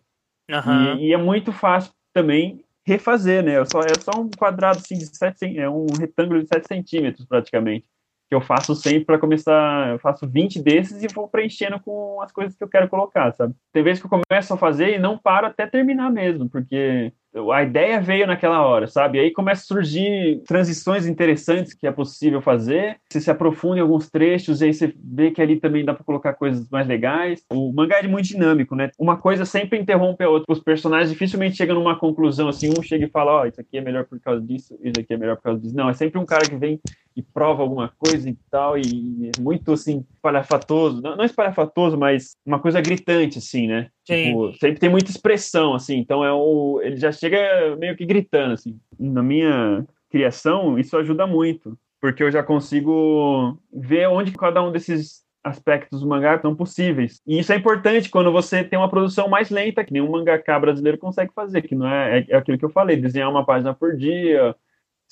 Uhum. E, e, é muito fácil também refazer, né? É só, é só um quadrado assim de 7, é um retângulo de 7 centímetros praticamente. Que eu faço sempre para começar, eu faço 20 desses e vou preenchendo com as coisas que eu quero colocar, sabe? Tem vezes que eu começo a fazer e não paro até terminar mesmo, porque a ideia veio naquela hora, sabe? Aí começa a surgir transições interessantes que é possível fazer. Você se aprofunda em alguns trechos e aí você vê que ali também dá para colocar coisas mais legais. O mangá é muito dinâmico, né? Uma coisa sempre interrompe a outra. Os personagens dificilmente chegam numa conclusão assim, um chega e fala, ó, oh, isso aqui é melhor por causa disso, isso aqui é melhor por causa disso. Não, é sempre um cara que vem e prova alguma coisa e tal, e muito assim, espalhafatoso. Não, não espalhafatoso, mas uma coisa gritante, assim, né? Tipo, sempre tem muita expressão, assim, então é o. Ele já chega meio que gritando, assim. Na minha criação, isso ajuda muito, porque eu já consigo ver onde cada um desses aspectos do mangá são possíveis. E isso é importante quando você tem uma produção mais lenta, que nenhum mangaká brasileiro consegue fazer, que não é, é, é aquilo que eu falei, desenhar uma página por dia.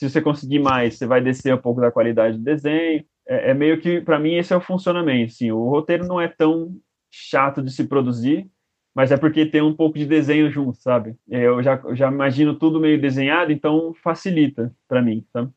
Se você conseguir mais, você vai descer um pouco da qualidade do desenho. É, é meio que, para mim, esse é o funcionamento. Assim, o roteiro não é tão chato de se produzir, mas é porque tem um pouco de desenho junto, sabe? Eu já, eu já imagino tudo meio desenhado, então facilita para mim, sabe?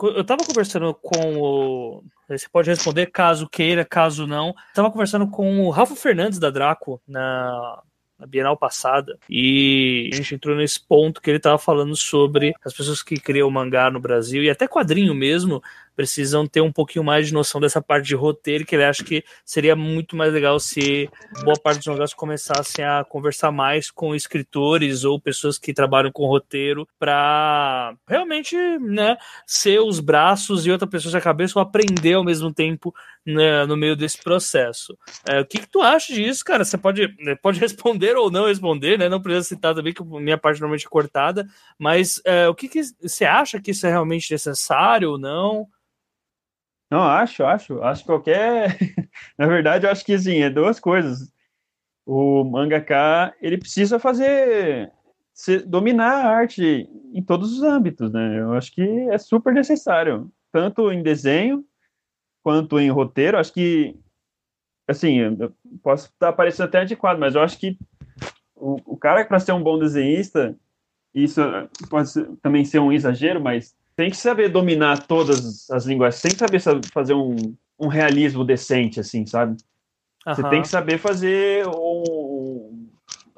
Eu tava conversando com o. Você pode responder caso queira, caso não. Tava conversando com o Rafa Fernandes da Draco na, na Bienal passada. E a gente entrou nesse ponto que ele tava falando sobre as pessoas que criam mangá no Brasil e até quadrinho mesmo precisam ter um pouquinho mais de noção dessa parte de roteiro, que ele acha que seria muito mais legal se boa parte dos negócios começassem a conversar mais com escritores ou pessoas que trabalham com roteiro para realmente, né, ser os braços e outra pessoa a cabeça ou aprender ao mesmo tempo né, no meio desse processo. É, o que, que tu acha disso, cara? Você pode, né, pode responder ou não responder, né? Não precisa citar também, que minha parte normalmente é cortada, mas é, o que, que você acha que isso é realmente necessário ou não? Não, acho, acho. Acho que qualquer. Na verdade, eu acho que assim, é duas coisas. O mangaka, ele precisa fazer. dominar a arte em todos os âmbitos, né? Eu acho que é super necessário. Tanto em desenho, quanto em roteiro. Acho que. Assim, posso estar parecendo até adequado, mas eu acho que o, o cara, para ser um bom desenhista, isso pode ser, também ser um exagero, mas tem que saber dominar todas as linguagens, tem que saber fazer um, um realismo decente, assim, sabe? Uhum. Você tem que saber fazer um.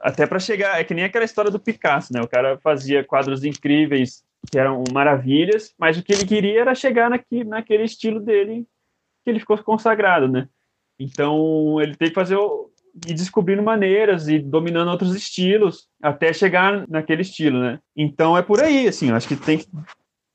Até para chegar. É que nem aquela história do Picasso, né? O cara fazia quadros incríveis que eram maravilhas, mas o que ele queria era chegar naqui, naquele estilo dele que ele ficou consagrado, né? Então ele tem que fazer o, e descobrindo maneiras e dominando outros estilos até chegar naquele estilo, né? Então é por aí, assim, eu acho que tem que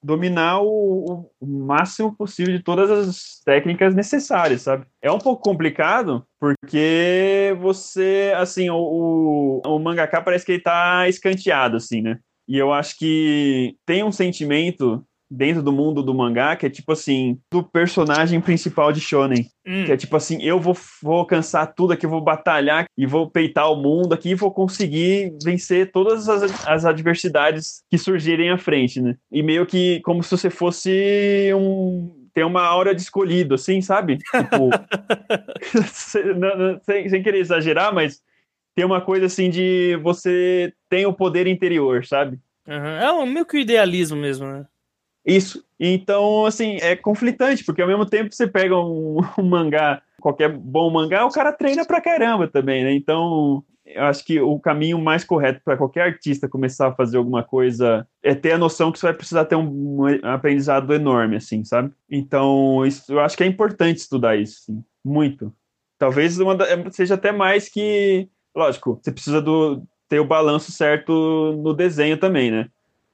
dominar o, o, máximo possível de todas as técnicas necessárias, sabe? É um pouco complicado porque você, assim, o, o, o mangaka parece que ele tá escanteado, assim, né? E eu acho que tem um sentimento dentro do mundo do mangá, que é tipo assim, do personagem principal de Shonen. Hum. Que é tipo assim, eu vou, vou alcançar tudo aqui, vou batalhar e vou peitar o mundo aqui e vou conseguir vencer todas as, as adversidades que surgirem à frente, né? E meio que como se você fosse um tem uma aura de escolhido, assim, sabe? Tipo, sem, sem querer exagerar, mas tem uma coisa assim de você tem o poder interior, sabe? Uhum. É um, meio que o idealismo mesmo, né? Isso. Então, assim, é conflitante, porque ao mesmo tempo você pega um, um mangá, qualquer bom mangá, o cara treina pra caramba também, né? Então, eu acho que o caminho mais correto para qualquer artista começar a fazer alguma coisa é ter a noção que você vai precisar ter um, aprendizado enorme, assim, sabe? Então, isso, eu acho que é importante estudar isso, assim, muito. Talvez da, seja até mais que, lógico, você precisa do, ter o balanço certo no desenho também, né?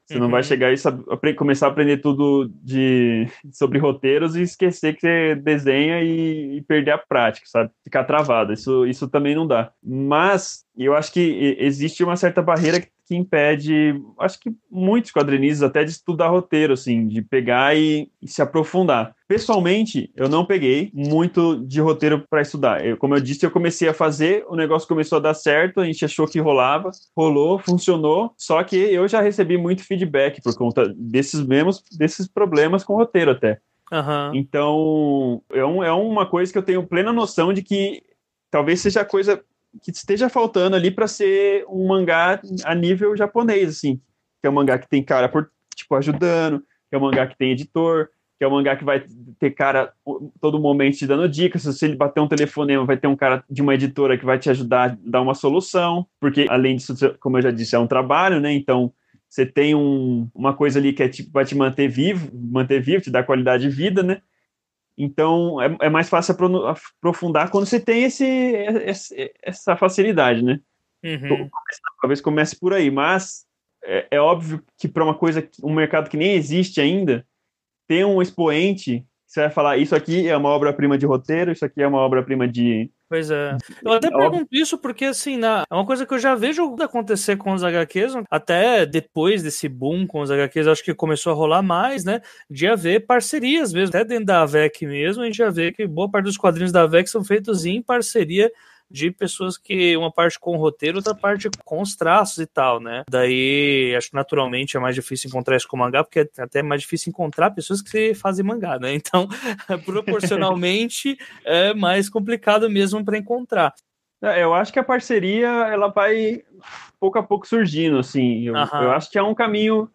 Você uhum. não vai uhum. chegar e começar a aprender tudo de, sobre roteiros e esquecer que você desenha e, e, perder a prática, sabe? Ficar travado. Isso, isso também não dá. Mas eu acho que existe uma certa barreira que impede, acho que muitos quadrinistas até de estudar roteiro, assim, de pegar e, e se aprofundar. Pessoalmente, eu não peguei muito de roteiro para estudar. Eu, como eu disse, eu comecei a fazer, o negócio começou a dar certo, a gente achou que rolava, rolou, funcionou, só que eu já recebi muito feedback por conta desses mesmos desses problemas com o roteiro até. Uhum. Então, é, um, é uma coisa que eu tenho plena noção de que talvez seja a coisa que esteja faltando ali para ser um mangá a nível japonês, assim. Que é um mangá que tem cara por, tipo, ajudando, que é um mangá que tem editor, que é um mangá que vai ter cara todo momento te dando dicas. Se você bater um telefonema, vai ter um cara de uma editora que vai te ajudar a dar uma solução, porque além disso, como eu já disse, é um trabalho, né? Então você tem um, uma coisa ali que é tipo vai te manter vivo, manter vivo, te dar qualidade de vida, né? Então, é, é mais fácil aprofundar quando você tem esse, esse essa facilidade, né? Uhum. Talvez comece por aí, mas é, é óbvio que para uma coisa, um mercado que nem existe ainda, ter um expoente você vai falar, isso aqui é uma obra-prima de roteiro, isso aqui é uma obra-prima de. Pois é. Eu até pergunto isso porque, assim, na... é uma coisa que eu já vejo acontecer com os HQs, até depois desse boom com os HQs, acho que começou a rolar mais, né? De haver parcerias mesmo, até dentro da AVEC mesmo, a gente já vê que boa parte dos quadrinhos da AVEC são feitos em parceria de pessoas que uma parte com o roteiro, outra parte com os traços e tal, né? Daí, acho que naturalmente é mais difícil encontrar isso com mangá, porque é até mais difícil encontrar pessoas que fazem mangá, né? Então, proporcionalmente, é mais complicado mesmo para encontrar. É, eu acho que a parceria, ela vai pouco a pouco surgindo, assim. Eu, eu acho que é um caminho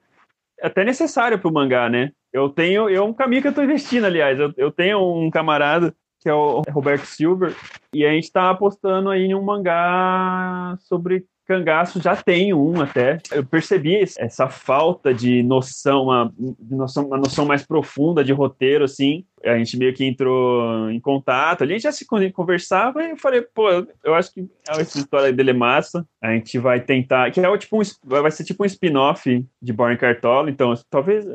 até necessário para o mangá, né? Eu tenho, é um caminho que eu estou investindo, aliás. Eu, eu tenho um camarada que é o Roberto Silver, e a gente está apostando aí em um mangá sobre cangaço já tem um até. Eu percebi essa falta de noção, uma, de noção, uma noção mais profunda de roteiro, assim. A gente meio que entrou em contato, a gente já se conversava e eu falei, pô, eu acho que essa história dele é massa. A gente vai tentar, que é tipo um, vai ser tipo um spin-off de Born Cartola, então talvez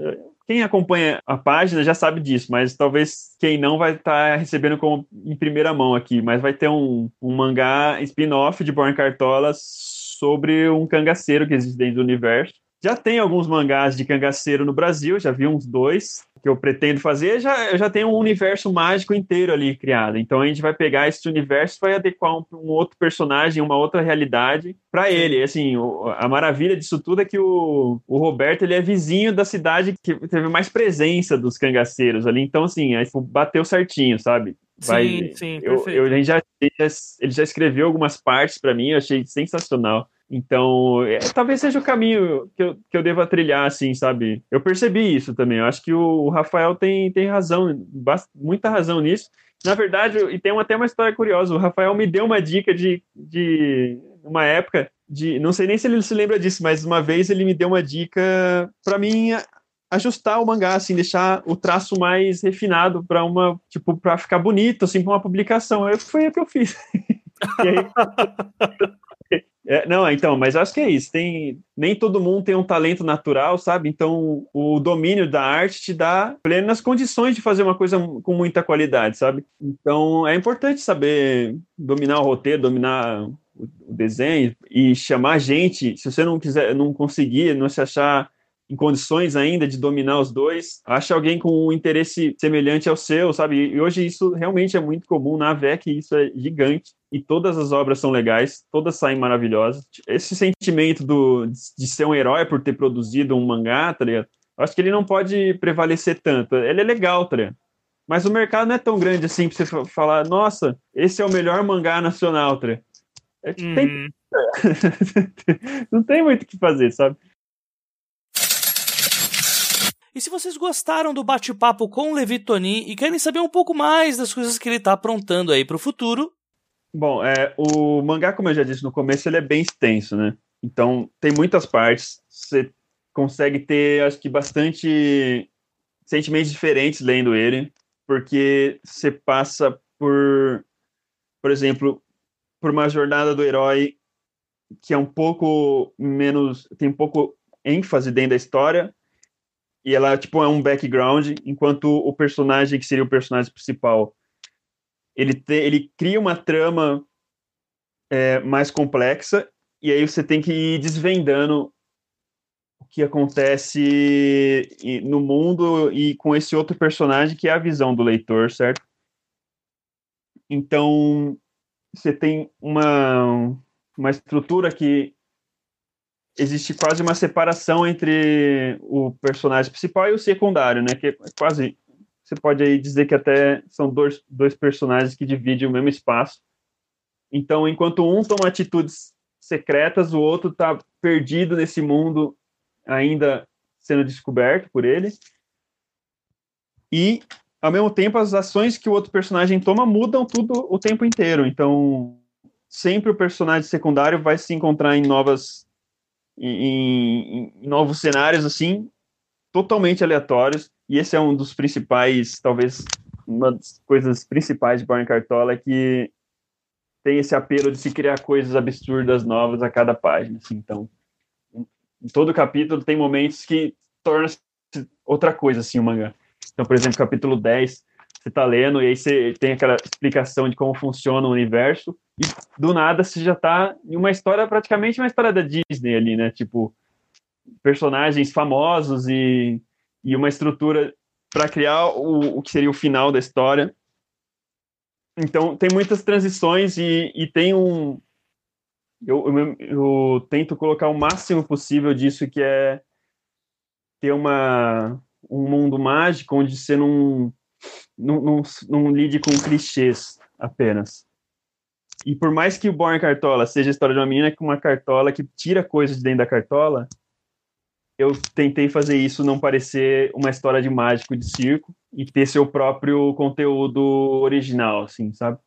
quem acompanha a página já sabe disso, mas talvez quem não vai estar tá recebendo como em primeira mão aqui. Mas vai ter um, um mangá spin-off de Born Cartola sobre um cangaceiro que existe dentro do universo. Já tem alguns mangás de cangaceiro no Brasil, já vi uns dois que eu pretendo fazer. Já, eu já tenho um universo mágico inteiro ali criado. Então a gente vai pegar esse universo e vai adequar um, um outro personagem, uma outra realidade para ele. Assim, o, a maravilha disso tudo é que o, o Roberto ele é vizinho da cidade que teve mais presença dos cangaceiros ali. Então, assim, aí, tipo, bateu certinho, sabe? Vai, sim, sim, eu, eu, a gente já, ele já escreveu algumas partes para mim, eu achei sensacional. Então, é, talvez seja o caminho que eu, que eu deva trilhar, assim, sabe? Eu percebi isso também. Eu acho que o, o Rafael tem, tem razão, muita razão nisso. Na verdade, e tem até uma história curiosa. O Rafael me deu uma dica de, de uma época de, não sei nem se ele se lembra disso, mas uma vez ele me deu uma dica para mim ajustar o mangá, assim, deixar o traço mais refinado para uma, tipo, para ficar bonito, assim, para uma publicação. Aí foi o que eu fiz. aí, é, não, então, mas acho que é isso. Tem, nem todo mundo tem um talento natural, sabe? Então, o domínio da arte te dá plenas condições de fazer uma coisa com muita qualidade, sabe? Então, é importante saber dominar o roteiro, dominar o desenho e chamar gente. Se você não quiser, não conseguir, não se achar em condições ainda de dominar os dois, acha alguém com um interesse semelhante ao seu, sabe? E hoje isso realmente é muito comum na VEC, isso é gigante e todas as obras são legais, todas saem maravilhosas. Esse sentimento do, de ser um herói por ter produzido um mangá, tá ligado? acho que ele não pode prevalecer tanto. Ele é legal, tá ligado? Mas o mercado não é tão grande assim pra você falar, nossa, esse é o melhor mangá nacional, tá ligado? É, uhum. tem... não tem muito o que fazer, sabe? E se vocês gostaram do bate-papo com o Levi Tonin e querem saber um pouco mais das coisas que ele está aprontando aí para o futuro. Bom, é, o mangá, como eu já disse no começo, ele é bem extenso, né? Então, tem muitas partes. Você consegue ter, acho que, bastante sentimentos diferentes lendo ele, porque você passa por, por exemplo, por uma jornada do herói que é um pouco menos, tem um pouco ênfase dentro da história, e ela tipo é um background, enquanto o personagem que seria o personagem principal, ele te, ele cria uma trama é, mais complexa e aí você tem que ir desvendando o que acontece no mundo e com esse outro personagem que é a visão do leitor, certo? Então você tem uma uma estrutura que existe quase uma separação entre o personagem principal e o secundário, né? Que é quase você pode aí dizer que até são dois, dois personagens que dividem o mesmo espaço. Então, enquanto um toma atitudes secretas, o outro está perdido nesse mundo ainda sendo descoberto por ele. E, ao mesmo tempo, as ações que o outro personagem toma mudam tudo o tempo inteiro. Então, sempre o personagem secundário vai se encontrar em novas em, em, novos cenários assim, totalmente aleatórios. E esse é um dos principais, talvez uma das coisas principais de Born Cartola é que tem esse apelo de se criar coisas absurdas novas a cada página. Assim. Então, em todo capítulo tem momentos que torna-se outra coisa assim o mangá. Então, por exemplo, capítulo 10, você tá lendo e aí você tem aquela explicação de como funciona o universo e do nada você já tá em uma história praticamente uma história da Disney ali, né? Tipo personagens famosos e, e uma estrutura para criar o, o que seria o final da história. Então tem muitas transições e, e tem um eu, eu, eu tento colocar o máximo possível disso que é ter uma um mundo mágico onde você não não, lide com clichês apenas. E por mais que o Born Cartola seja a história de uma menina com uma cartola que tira coisas de dentro da cartola, eu tentei fazer isso não parecer uma história de mágico de circo e ter seu próprio conteúdo original, assim, sabe?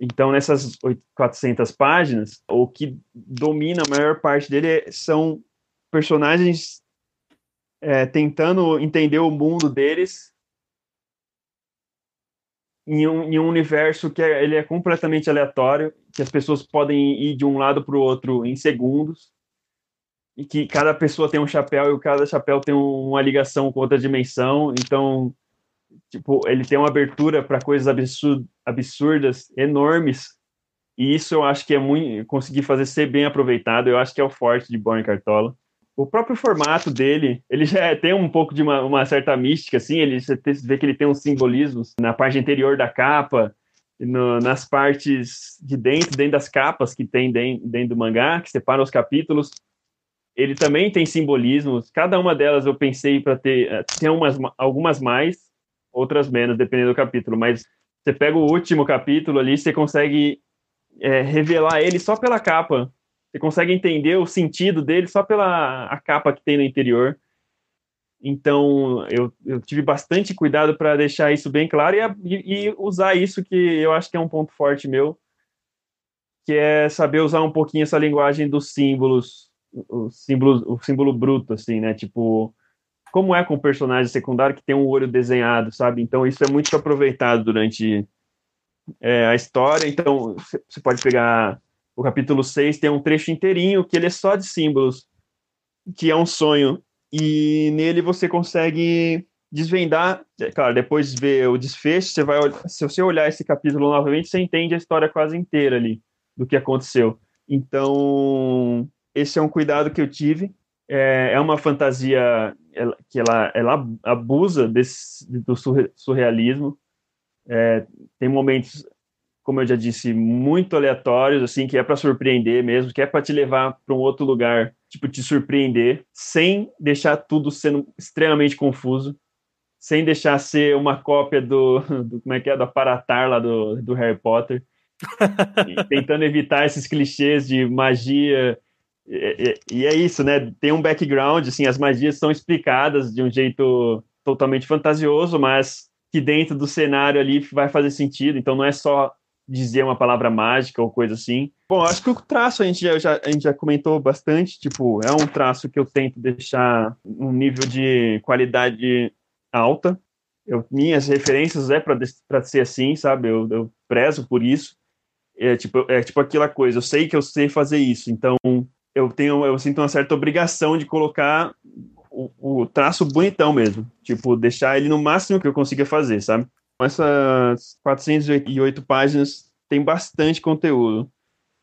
Então, nessas 400 páginas, o que domina a maior parte dele é, são personagens é, tentando entender o mundo deles em um, em um universo que é, ele é completamente aleatório, que as pessoas podem ir de um lado para o outro em segundos, e que cada pessoa tem um chapéu e cada chapéu tem uma ligação com outra dimensão. Então, tipo, ele tem uma abertura para coisas absurd, absurdas, enormes. E isso eu acho que é muito conseguir fazer ser bem aproveitado. Eu acho que é o forte de Born Cartola o próprio formato dele, ele já é, tem um pouco de uma, uma certa mística, assim, ele, você vê que ele tem uns simbolismos na parte interior da capa, no, nas partes de dentro, dentro das capas que tem dentro, dentro do mangá, que separam os capítulos, ele também tem simbolismos, cada uma delas eu pensei para ter, eh, tem umas, algumas mais, outras menos, dependendo do capítulo, mas você pega o último capítulo ali, você consegue é, revelar ele só pela capa, você consegue entender o sentido dele só pela a capa que tem no interior. Então, eu, eu tive bastante cuidado para deixar isso bem claro e, e, usar isso que eu acho que é um ponto forte meu, que é saber usar um pouquinho essa linguagem dos símbolos, o símbolo, o símbolo bruto, assim, né? Tipo, como é com o personagem secundário que tem um olho desenhado, sabe? Então, isso é muito aproveitado durante é, a história. Então, você pode pegar o capítulo 6 tem um trecho inteirinho que ele é só de símbolos, que é um sonho. E nele você consegue desvendar, é claro, depois de ver o desfecho, você vai, se você olhar esse capítulo novamente, você entende a história quase inteira ali do que aconteceu. Então, esse é um cuidado que eu tive. É, é uma fantasia que ela, ela abusa desse, do surrealismo. É, tem momentos como eu já disse, muito aleatórios, assim, que é para surpreender mesmo, que é para te levar para um outro lugar, tipo, te surpreender, sem deixar tudo sendo extremamente confuso, sem deixar ser uma cópia do, do como é que é, do aparatar lá do, do Harry Potter, tentando evitar esses clichês de magia, e, e, e, é isso, né? Tem um background, assim, as magias são explicadas de um jeito totalmente fantasioso, mas que dentro do cenário ali vai fazer sentido. Então não é só dizer uma palavra mágica ou coisa assim. Bom, acho que o traço a gente já, já, a gente já comentou bastante, tipo, é um traço que eu tento deixar um nível de qualidade alta. Eu, minhas referências é para ser assim, sabe? Eu, eu prezo por isso. É tipo, é tipo aquela coisa, eu sei que eu sei fazer isso, então eu tenho, eu sinto uma certa obrigação de colocar o, o traço bonitão mesmo, tipo, deixar ele no máximo que eu consiga fazer, sabe? Essas 408 páginas tem bastante conteúdo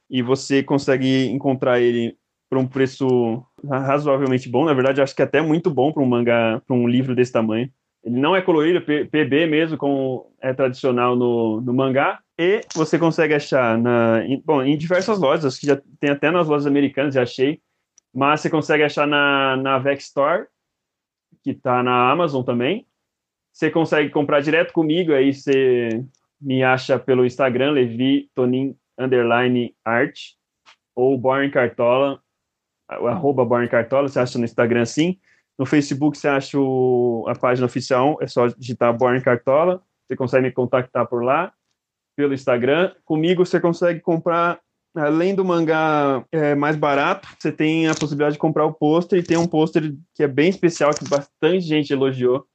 e você consegue encontrar ele por um preço razoavelmente bom. Na verdade, acho que é até muito bom para um mangá, para um livro desse tamanho. Ele não é colorido, PB mesmo, como é tradicional no, no mangá. E você consegue achar na, em, bom, em diversas lojas, que já tem até nas lojas americanas, já achei. Mas você consegue achar na, na Vex Store, que está na Amazon também. Você consegue comprar direto comigo, aí você me acha pelo Instagram, Levi Tonin underline art, ou Born Cartola, arroba Born Cartola, você acha no Instagram assim. No Facebook você acha o, a página oficial, é só digitar Born Cartola, você consegue me contactar por lá, pelo Instagram. Comigo você consegue comprar, além do mangá é, mais barato, você tem a possibilidade de comprar o pôster, e tem um pôster que é bem especial, que bastante gente elogiou,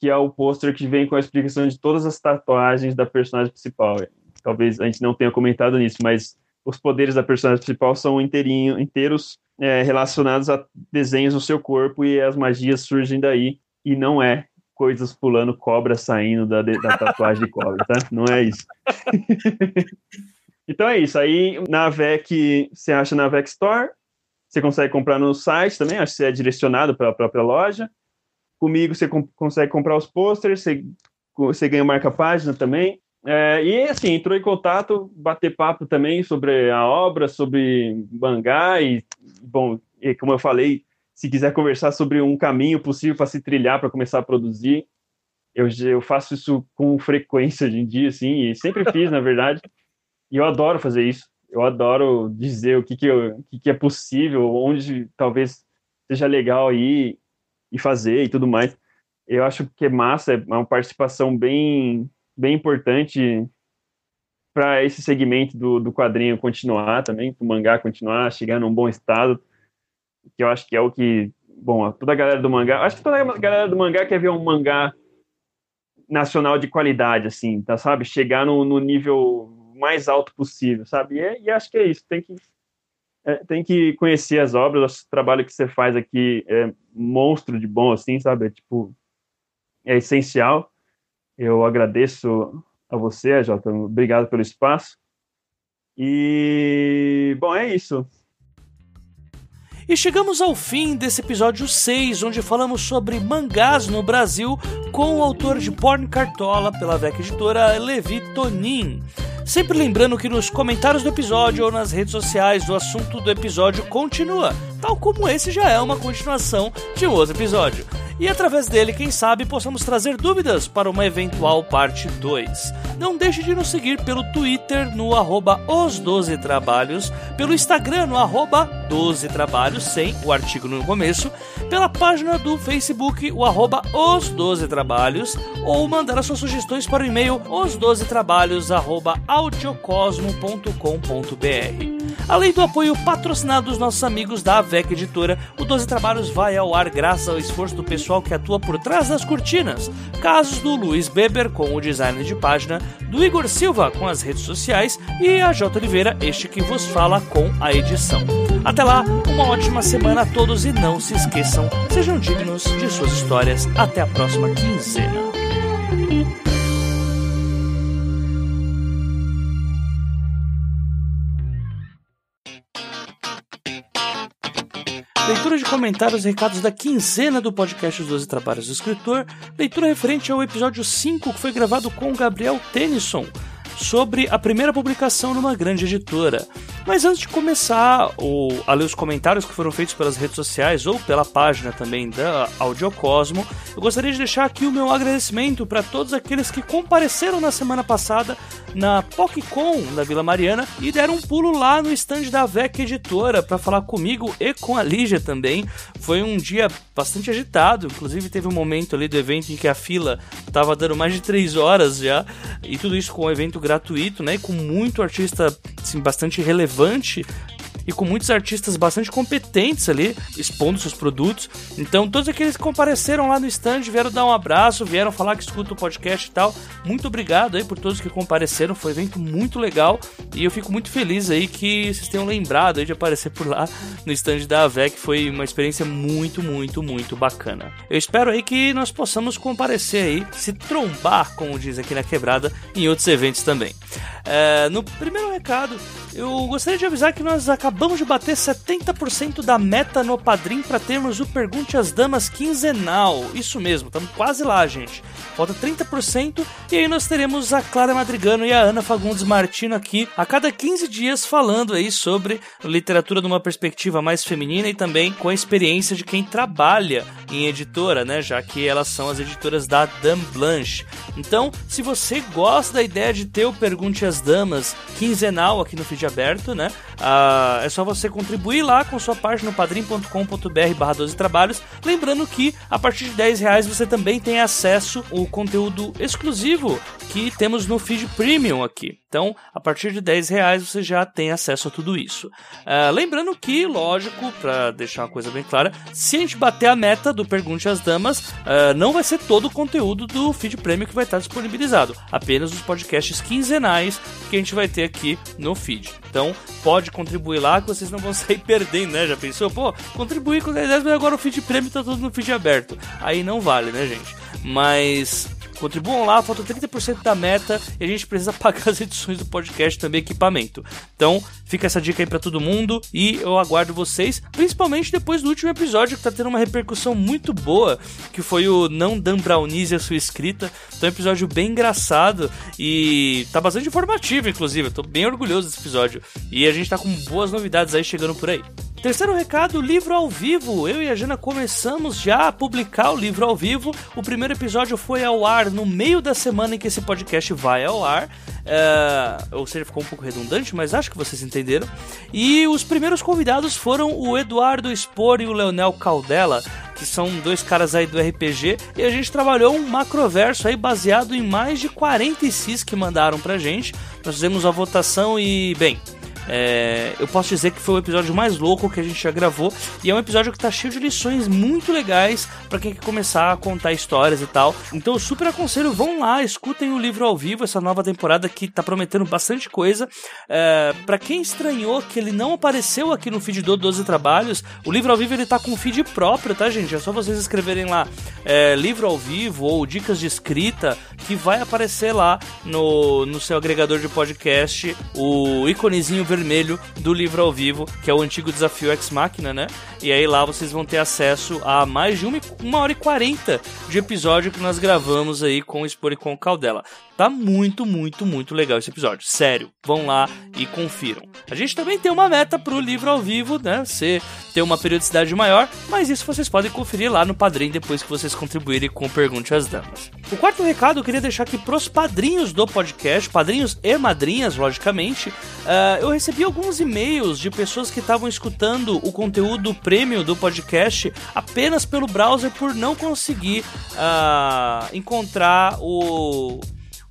que é o pôster que vem com a explicação de todas as tatuagens da personagem principal. Talvez a gente não tenha comentado nisso, mas os poderes da personagem principal são inteirinho, inteiros é, relacionados a desenhos do seu corpo e as magias surgem daí. E não é coisas pulando cobra saindo da, da tatuagem de cobra, tá? Não é isso. então é isso. Aí na VEC, você acha na VEC Store, você consegue comprar no site também, acho que você é direcionado para a própria loja. Comigo você consegue comprar os posters, você, você ganha marca-página também. É, e assim, entrou em contato, bater papo também sobre a obra, sobre mangá e, bom, e como eu falei, se quiser conversar sobre um caminho possível para se trilhar, para começar a produzir, eu, eu faço isso com frequência hoje em dia, assim, e sempre fiz, na verdade, e eu adoro fazer isso. Eu adoro dizer o que, que, eu, o que, que é possível, onde talvez seja legal ir e fazer e tudo mais. Eu acho que é massa, é uma participação bem, bem importante para esse segmento do, do quadrinho continuar também, para o mangá continuar, chegar num bom estado, que eu acho que é o que, bom, toda a galera do mangá, acho que toda a galera do mangá quer ver um mangá nacional de qualidade, assim, tá, sabe? Chegar no, no nível mais alto possível, sabe? E, é, e acho que é isso, tem que é, tem que conhecer as obras, o trabalho que você faz aqui é monstro de bom, assim, sabe? É, tipo, é essencial. Eu agradeço a você, Jota, obrigado pelo espaço. E, bom, é isso. E chegamos ao fim desse episódio 6, onde falamos sobre mangás no Brasil com o autor de Porn Cartola pela VEC Editora, Levi Tonin. Sempre lembrando que nos comentários do episódio ou nas redes sociais o assunto do episódio continua, tal como esse já é uma continuação de um outro episódio e através dele, quem sabe, possamos trazer dúvidas para uma eventual parte 2. Não deixe de nos seguir pelo Twitter no arroba os 12 trabalhos, pelo Instagram no arroba 12 trabalhos, sem o artigo no começo, pela página do Facebook, o arroba os 12 trabalhos, ou mandar as suas sugestões para o e-mail os 12 trabalhos arroba audiocosmo.com.br. Além do apoio patrocinado dos nossos amigos da AVEC Editora, o 12 Trabalhos vai ao ar graças ao esforço do pessoal que atua por trás das cortinas. Casos do Luiz Beber com o design de página, do Igor Silva com as redes sociais e a J. Oliveira, este que vos fala com a edição. Até lá, uma ótima semana a todos e não se esqueçam, sejam dignos de suas histórias. Até a próxima quinzena. Comentários e recados da quinzena do podcast Os Doze Trabalhos do Escritor. Leitura referente ao episódio 5, que foi gravado com Gabriel Tennyson, sobre a primeira publicação numa grande editora. Mas antes de começar o, a ler os comentários que foram feitos pelas redes sociais ou pela página também da Audiocosmo, eu gostaria de deixar aqui o meu agradecimento para todos aqueles que compareceram na semana passada na PocCon da Vila Mariana e deram um pulo lá no stand da VEC Editora para falar comigo e com a Lígia também. Foi um dia bastante agitado, inclusive teve um momento ali do evento em que a fila estava dando mais de 3 horas já, e tudo isso com um evento gratuito, né, e com muito artista assim, bastante relevante e com muitos artistas bastante competentes ali, expondo seus produtos. Então, todos aqueles que compareceram lá no stand vieram dar um abraço, vieram falar que escutam o podcast e tal. Muito obrigado aí por todos que compareceram, foi um evento muito legal e eu fico muito feliz aí que vocês tenham lembrado aí de aparecer por lá no stand da AVEC, foi uma experiência muito, muito, muito bacana. Eu espero aí que nós possamos comparecer aí, se trombar, como diz aqui na quebrada, em outros eventos também. É, no primeiro recado, eu gostaria de avisar que nós acabamos de bater 70% da meta no Padrim para termos o Pergunte às Damas quinzenal. Isso mesmo, estamos quase lá, gente. Falta 30% e aí nós teremos a Clara Madrigano e a Ana Fagundes Martino aqui a cada 15 dias falando aí sobre literatura numa perspectiva mais feminina e também com a experiência de quem trabalha em editora, né? Já que elas são as editoras da Dame Blanche. Então, se você gosta da ideia de ter o Pergunte às Damas quinzenal aqui no feed aberto, né? Ah, é só você contribuir lá com sua página no padrim.com.br barra 12 trabalhos. Lembrando que a partir de 10 reais você também tem acesso ao conteúdo exclusivo que temos no feed premium aqui. Então, a partir de 10 reais você já tem acesso a tudo isso. Uh, lembrando que, lógico, para deixar uma coisa bem clara, se a gente bater a meta do Pergunte às Damas, uh, não vai ser todo o conteúdo do feed premium que vai estar disponibilizado, apenas os podcasts quinzenais que a gente vai ter aqui no feed. Então, pode contribuir lá que vocês não vão sair perdendo, né? Já pensou? Pô, contribuir com 10 reais, agora o feed premium tá todo no feed aberto. Aí não vale, né, gente? Mas Contribuam lá, falta 30% da meta e a gente precisa pagar as edições do podcast também, equipamento. Então, fica essa dica aí para todo mundo e eu aguardo vocês, principalmente depois do último episódio que tá tendo uma repercussão muito boa, que foi o Não Dan Brownies e a sua escrita. Então, é um episódio bem engraçado e tá bastante informativo, inclusive. Eu tô bem orgulhoso desse episódio. E a gente tá com boas novidades aí chegando por aí. Terceiro recado, livro ao vivo. Eu e a Jana começamos já a publicar o livro ao vivo. O primeiro episódio foi ao ar no meio da semana em que esse podcast vai ao ar. É, ou seja, ficou um pouco redundante, mas acho que vocês entenderam. E os primeiros convidados foram o Eduardo Spor e o Leonel Caldela, que são dois caras aí do RPG, e a gente trabalhou um macroverso aí baseado em mais de 40 ICs que mandaram pra gente. Nós fizemos a votação e, bem, é, eu posso dizer que foi o episódio mais louco que a gente já gravou e é um episódio que tá cheio de lições muito legais para quem quer começar a contar histórias e tal. Então eu super aconselho, vão lá, escutem o livro ao vivo, essa nova temporada que tá prometendo bastante coisa. É, para quem estranhou que ele não apareceu aqui no feed do 12 Trabalhos, o livro ao vivo ele tá com feed próprio, tá, gente? É só vocês escreverem lá é, livro ao vivo ou dicas de escrita que vai aparecer lá no, no seu agregador de podcast o íconezinho vermelho do livro ao vivo, que é o antigo desafio X Máquina, né? E aí lá vocês vão ter acesso a mais de uma, uma hora e quarenta de episódio que nós gravamos aí com o Expor e com o Caldela. Tá muito, muito, muito legal esse episódio. Sério, vão lá e confiram. A gente também tem uma meta pro livro ao vivo, né? Ser ter uma periodicidade maior, mas isso vocês podem conferir lá no Padrim depois que vocês contribuírem com Pergunte às Damas. O quarto recado eu queria deixar aqui pros padrinhos do podcast, padrinhos e madrinhas, logicamente. Uh, eu recebi alguns e-mails de pessoas que estavam escutando o conteúdo prêmio do podcast apenas pelo browser por não conseguir uh, encontrar o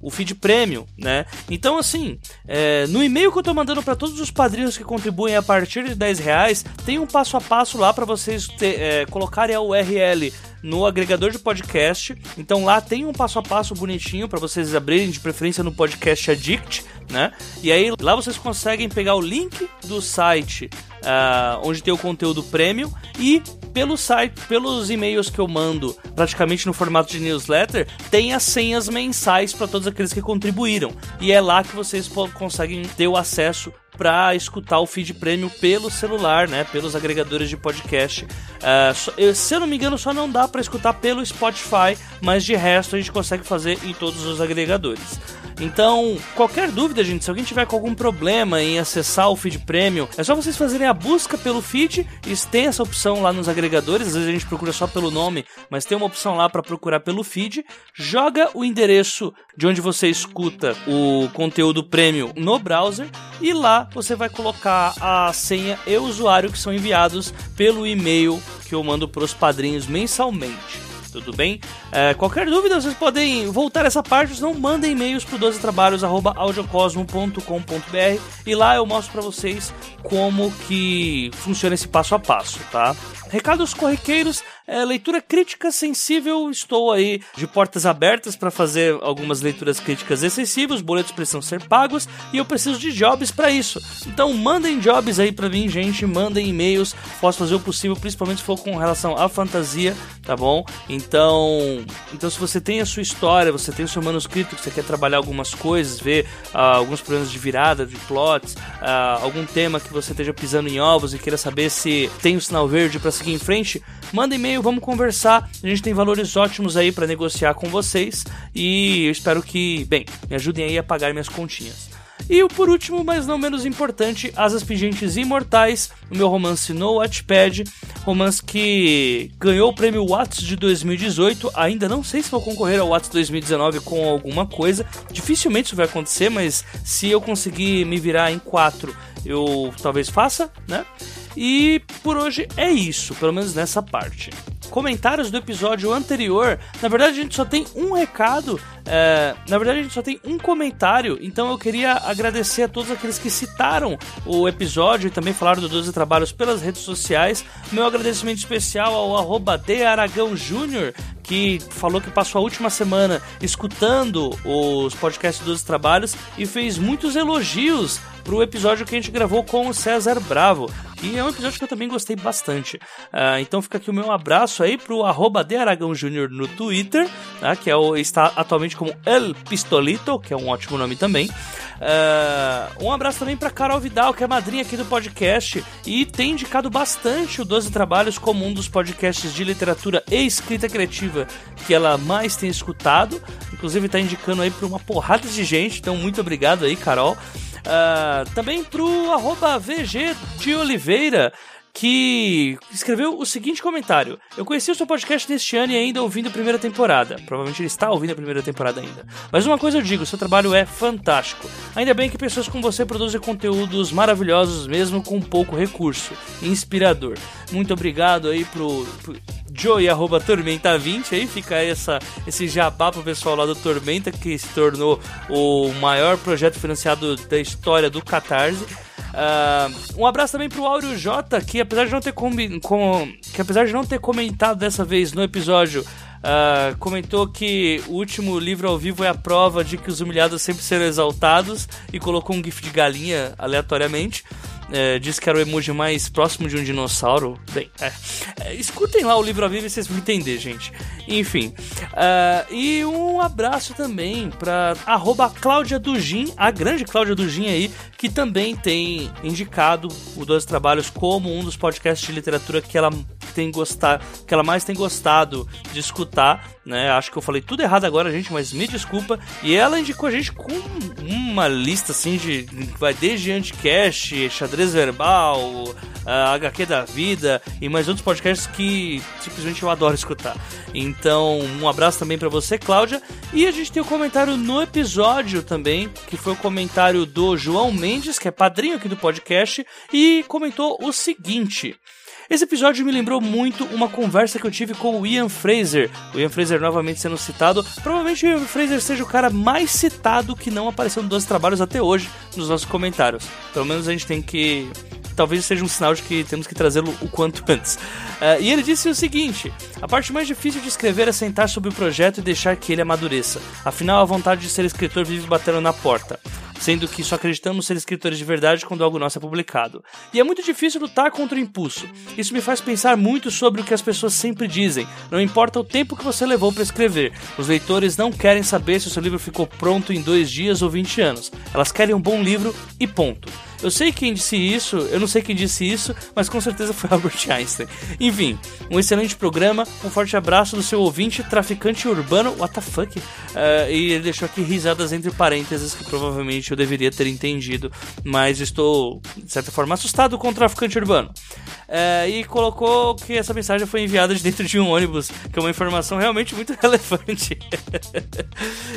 o feed premium, né? Então, assim, é, no e-mail que eu tô mandando para todos os padrinhos que contribuem a partir de 10 reais, tem um passo a passo lá para vocês ter, é, colocarem a URL no agregador de podcast. Então lá tem um passo a passo bonitinho para vocês abrirem, de preferência no podcast Addict, né? E aí lá vocês conseguem pegar o link do site uh, onde tem o conteúdo premium e pelo site, pelos e-mails que eu mando, praticamente no formato de newsletter, tem as senhas mensais para todos aqueles que contribuíram. E é lá que vocês conseguem ter o acesso para escutar o feed premium pelo celular, né? Pelos agregadores de podcast. Uh, se eu não me engano, só não dá para escutar pelo Spotify, mas de resto a gente consegue fazer em todos os agregadores. Então, qualquer dúvida, gente, se alguém tiver com algum problema em acessar o feed premium, é só vocês fazerem a busca pelo feed e tem essa opção lá nos agregadores. Às vezes a gente procura só pelo nome, mas tem uma opção lá para procurar pelo feed. Joga o endereço de onde você escuta o conteúdo premium no browser e lá você vai colocar a senha e o usuário que são enviados pelo e-mail que eu mando para os padrinhos mensalmente tudo bem? É, qualquer dúvida, vocês podem voltar essa parte, senão mandem e-mails pro 12trabalhos.audiocosmo.com.br e lá eu mostro para vocês como que funciona esse passo a passo, tá? Recados corriqueiros, é, leitura crítica sensível, estou aí de portas abertas para fazer algumas leituras críticas excessivas, os boletos precisam ser pagos e eu preciso de jobs para isso. Então mandem jobs aí para mim, gente, mandem e-mails, posso fazer o possível, principalmente se for com relação à fantasia, tá bom? Então, então se você tem a sua história, você tem o seu manuscrito, que você quer trabalhar algumas coisas, ver uh, alguns problemas de virada, de plots, uh, algum tema que você esteja pisando em ovos e queira saber se tem o sinal verde para seguir em frente, manda e-mail, vamos conversar. A gente tem valores ótimos aí para negociar com vocês e eu espero que, bem, me ajudem aí a pagar minhas continhas. E o por último, mas não menos importante, Asas Pingentes Imortais, o meu romance no Wattpad, romance que ganhou o prêmio Watts de 2018, ainda não sei se vou concorrer ao Watts 2019 com alguma coisa, dificilmente isso vai acontecer, mas se eu conseguir me virar em quatro, eu talvez faça, né? E por hoje é isso, pelo menos nessa parte. Comentários do episódio anterior. Na verdade, a gente só tem um recado. É, na verdade, a gente só tem um comentário. Então eu queria agradecer a todos aqueles que citaram o episódio e também falaram do 12 Trabalhos pelas redes sociais. Meu agradecimento especial ao arroba Júnior, que falou que passou a última semana escutando os podcasts dos trabalhos e fez muitos elogios pro episódio que a gente gravou com o César Bravo. E é um episódio que eu também gostei bastante. Uh, então fica aqui o meu abraço aí pro arroba de Aragão Júnior no Twitter, tá? que é o, está atualmente como El Pistolito, que é um ótimo nome também. Uh, um abraço também para Carol Vidal, que é madrinha aqui do podcast e tem indicado bastante o 12 Trabalhos como um dos podcasts de literatura e escrita criativa que ela mais tem escutado. Inclusive está indicando aí para uma porrada de gente, então muito obrigado aí, Carol. Uh, também pro arroba VG de Oliveira, que escreveu o seguinte comentário: Eu conheci o seu podcast neste ano e ainda ouvindo a primeira temporada. Provavelmente ele está ouvindo a primeira temporada ainda. Mas uma coisa eu digo: seu trabalho é fantástico. Ainda bem que pessoas como você produzem conteúdos maravilhosos, mesmo com pouco recurso. Inspirador. Muito obrigado aí pro, pro Joey, arroba Tormenta20, aí fica essa, esse jabá pro pessoal lá do Tormenta, que se tornou o maior projeto financiado da história do Catarse. Uh, um abraço também pro Áureo J, que apesar de não ter com, que apesar de não ter comentado dessa vez no episódio, uh, comentou que o último livro ao vivo é a prova de que os humilhados sempre serão exaltados e colocou um gif de galinha aleatoriamente é, disse que era o emoji mais próximo de um dinossauro. Bem, é. É, escutem lá o livro a vivo e vocês vão entender, gente. Enfim. Uh, e um abraço também para Cláudia Dugin, a grande Cláudia Dugin aí, que também tem indicado o Dois Trabalhos como um dos podcasts de literatura que ela tem gostar, que ela mais tem gostado de escutar, né? Acho que eu falei tudo errado agora, gente, mas me desculpa. E ela indicou a gente com uma lista assim de vai desde Anticast, Xadrez Verbal, HQ da Vida e mais outros podcasts que simplesmente eu adoro escutar. Então, um abraço também para você, Cláudia. E a gente tem o um comentário no episódio também, que foi o comentário do João Mendes, que é padrinho aqui do podcast, e comentou o seguinte: esse episódio me lembrou muito uma conversa que eu tive com o Ian Fraser. O Ian Fraser novamente sendo citado. Provavelmente o Ian Fraser seja o cara mais citado que não apareceu nos 12 trabalhos até hoje nos nossos comentários. Pelo menos a gente tem que talvez seja um sinal de que temos que trazê-lo o quanto antes. Uh, e ele disse o seguinte: a parte mais difícil de escrever é sentar sobre o projeto e deixar que ele amadureça. Afinal, a vontade de ser escritor vive batendo na porta sendo que só acreditamos ser escritores de verdade quando algo nosso é publicado. E é muito difícil lutar contra o impulso. Isso me faz pensar muito sobre o que as pessoas sempre dizem. Não importa o tempo que você levou para escrever, os leitores não querem saber se o seu livro ficou pronto em dois dias ou 20 anos. Elas querem um bom livro e ponto. Eu sei quem disse isso, eu não sei quem disse isso, mas com certeza foi Albert Einstein. Enfim, um excelente programa, um forte abraço do seu ouvinte, traficante urbano, what the fuck? Uh, e ele deixou aqui risadas entre parênteses que provavelmente eu deveria ter entendido, mas estou, de certa forma, assustado com o traficante urbano. Uh, e colocou que essa mensagem foi enviada de dentro de um ônibus, que é uma informação realmente muito relevante.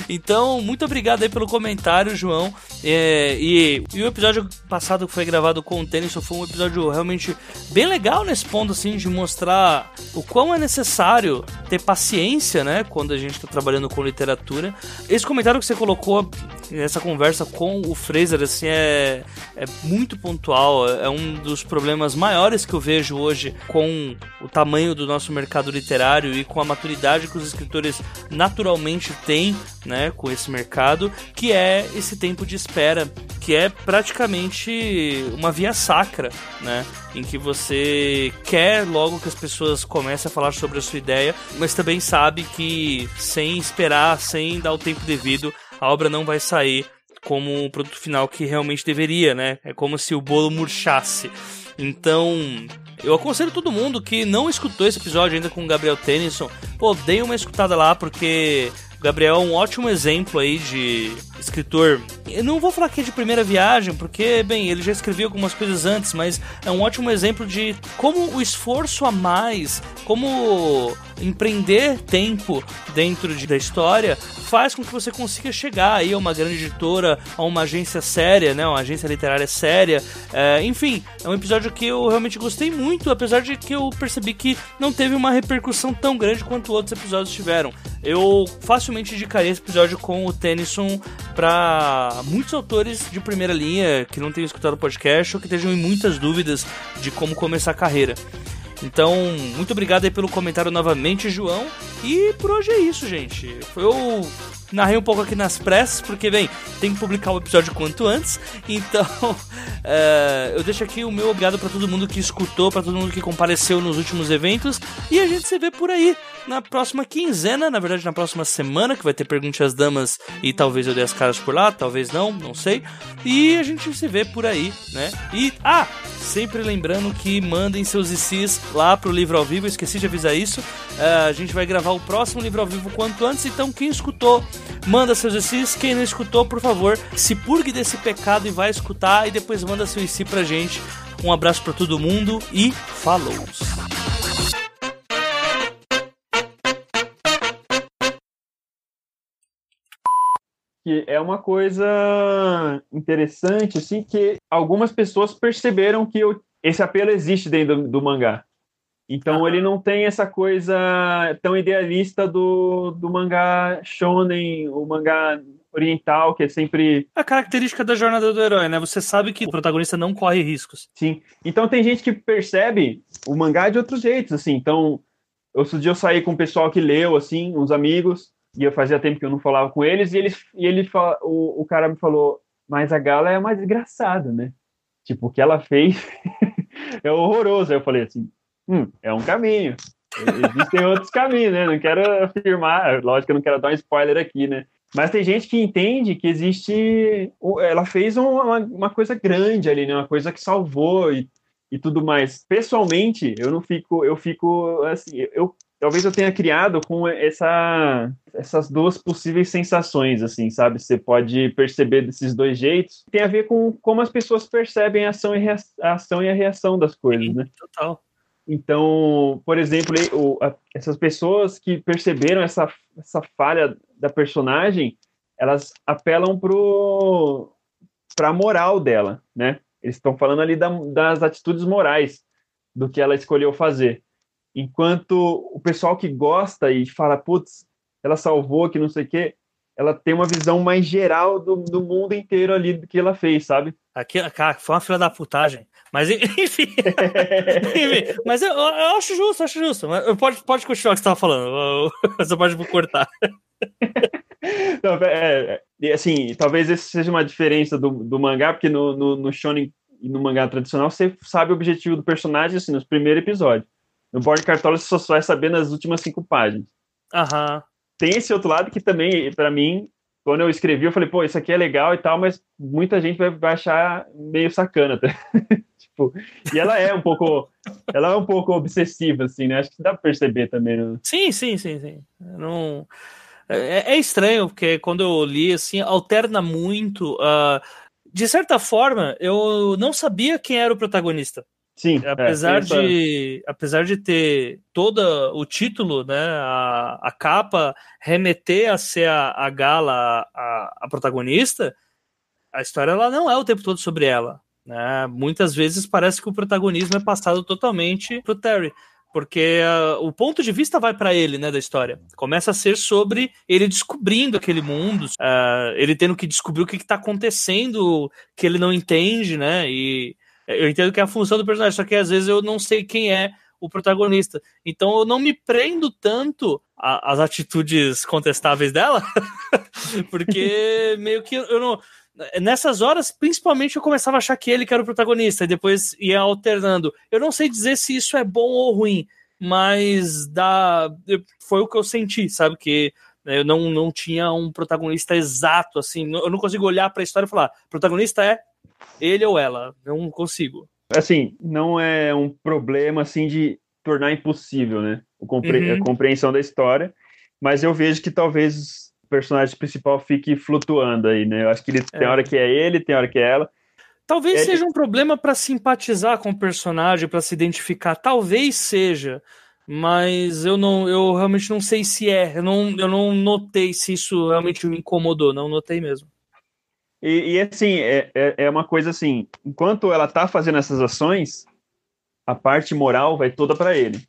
então, muito obrigado aí pelo comentário, João. É, e, e o episódio passado que foi gravado com o Tênis foi um episódio realmente bem legal nesse ponto, assim, de mostrar o quão é necessário ter paciência, né, quando a gente está trabalhando com literatura. Esse comentário que você colocou nessa conversa com o Fraser, assim, é, é muito pontual. É um dos problemas maiores que eu vejo hoje com o tamanho do nosso mercado literário e com a maturidade que os escritores naturalmente têm, né, com esse mercado, que é esse tempo de espera, que é praticamente uma via sacra, né? Em que você quer logo que as pessoas comecem a falar sobre a sua ideia, mas também sabe que sem esperar, sem dar o tempo devido, a obra não vai sair como o produto final que realmente deveria, né? É como se o bolo murchasse. Então, eu aconselho todo mundo que não escutou esse episódio ainda com o Gabriel Tennyson, pô, dê uma escutada lá, porque o Gabriel é um ótimo exemplo aí de escritor. Eu não vou falar que é de primeira viagem, porque, bem, ele já escreveu algumas coisas antes, mas é um ótimo exemplo de como o esforço a mais, como empreender tempo dentro de, da história faz com que você consiga chegar aí a uma grande editora, a uma agência séria, né, uma agência literária séria. É, enfim, é um episódio que eu realmente gostei muito, apesar de que eu percebi que não teve uma repercussão tão grande quanto outros episódios tiveram. Eu facilmente indicaria esse episódio com o Tennyson para muitos autores de primeira linha que não tenham escutado o podcast ou que estejam em muitas dúvidas de como começar a carreira. Então, muito obrigado aí pelo comentário novamente, João. E por hoje é isso, gente. Eu narrei um pouco aqui nas pressas, porque, bem, tem que publicar o episódio quanto antes. Então, uh, eu deixo aqui o meu obrigado para todo mundo que escutou, para todo mundo que compareceu nos últimos eventos. E a gente se vê por aí na próxima quinzena, na verdade, na próxima semana, que vai ter Pergunte às Damas e talvez eu dê as caras por lá, talvez não, não sei. E a gente se vê por aí, né? E, ah, sempre lembrando que mandem seus ICs lá pro livro ao vivo, esqueci de avisar isso. Uh, a gente vai gravar o próximo livro ao vivo quanto antes, então quem escutou manda seus ICs. Quem não escutou, por favor, se purgue desse pecado e vai escutar. E depois manda seu IC pra gente. Um abraço para todo mundo e falou! Que é uma coisa interessante, assim, que algumas pessoas perceberam que eu, esse apelo existe dentro do, do mangá. Então ah. ele não tem essa coisa tão idealista do, do mangá shonen, o mangá oriental, que é sempre... A característica da jornada do herói, né? Você sabe que o protagonista não corre riscos. Sim. Então tem gente que percebe o mangá de outros jeitos, assim. Então, outro dia eu saí com o pessoal que leu, assim, uns amigos, e eu fazia tempo que eu não falava com eles, e, eles, e ele, o, o cara me falou, mas a Gala é mais desgraçada, né? Tipo, o que ela fez é horroroso. Aí eu falei assim, hum, é um caminho. Existem outros caminhos, né? Não quero afirmar, lógico que eu não quero dar um spoiler aqui, né? Mas tem gente que entende que existe. Ela fez uma, uma coisa grande ali, né? Uma coisa que salvou e, e tudo mais. Pessoalmente, eu não fico. Eu fico assim. Eu, talvez eu tenha criado com essa, essas duas possíveis sensações, assim, sabe? Você pode perceber desses dois jeitos. Tem a ver com como as pessoas percebem a ação e, a ação e a reação das coisas, Sim, né? Total. Então, por exemplo, o, a, essas pessoas que perceberam essa, essa falha da personagem, elas apelam para a moral dela, né? Eles estão falando ali da, das atitudes morais do que ela escolheu fazer. Enquanto o pessoal que gosta e fala, putz, ela salvou, que não sei o quê, ela tem uma visão mais geral do, do mundo inteiro ali do que ela fez, sabe? Aqui, cara, foi uma fila da putagem. Mas enfim. enfim mas eu, eu, acho justo, acho justo. Mas pode, pode continuar o que você estava falando. Você pode cortar. Não, é, é, assim, talvez essa seja uma diferença do, do mangá, porque no, no, no shonen e no mangá tradicional você sabe o objetivo do personagem assim, nos primeiros episódios. No Board Cartola você só vai saber nas últimas cinco páginas. Aham. Tem esse outro lado que também, para mim, quando eu escrevi, eu falei, pô, isso aqui é legal e tal, mas muita gente vai, achar meio sacana. Tá? tipo, e ela é um pouco, ela é um pouco obsessiva, assim, né? Acho que dá pra perceber também. Né? Sim, sim, sim, sim. Não... É, é, estranho, porque quando eu li, assim, alterna muito. Uh, de certa forma, eu não sabia quem era o protagonista. Sim. É, apesar, é, de, apesar de ter todo o título, né, a, a capa remeter a ser a, a Gala a, a protagonista, a história ela não é o tempo todo sobre ela. Né? Muitas vezes parece que o protagonismo é passado totalmente pro Terry porque uh, o ponto de vista vai para ele, né, da história. Começa a ser sobre ele descobrindo aquele mundo, uh, ele tendo que descobrir o que, está acontecendo, que ele não entende, né, e eu entendo que é a função do personagem, só que às vezes eu não sei quem é o protagonista. Então eu não me prendo tanto às atitudes contestáveis dela, porque meio que eu não. Nessas horas, principalmente, eu começava a achar que ele que era o protagonista, e depois ia alternando. Eu não sei dizer se isso é bom ou ruim, mas dá, foi o que eu senti, sabe? Que eu não, não tinha um protagonista exato, assim. Eu não consigo olhar para a história e falar: protagonista é ele ou ela. Não consigo. Assim, não é um problema assim de tornar impossível, né? Compre uhum. A compreensão da história. Mas eu vejo que talvez o personagem principal fique flutuando aí, né? Eu acho que ele é. tem hora que é ele, tem hora que é ela. Talvez é... seja um problema para simpatizar com o personagem, para se identificar. Talvez seja, mas eu não, eu realmente não sei se é. Eu não, eu não notei se isso realmente me incomodou. Não notei mesmo. E, e assim, é, é, é, uma coisa assim, enquanto ela tá fazendo essas ações, a parte moral vai toda para ele.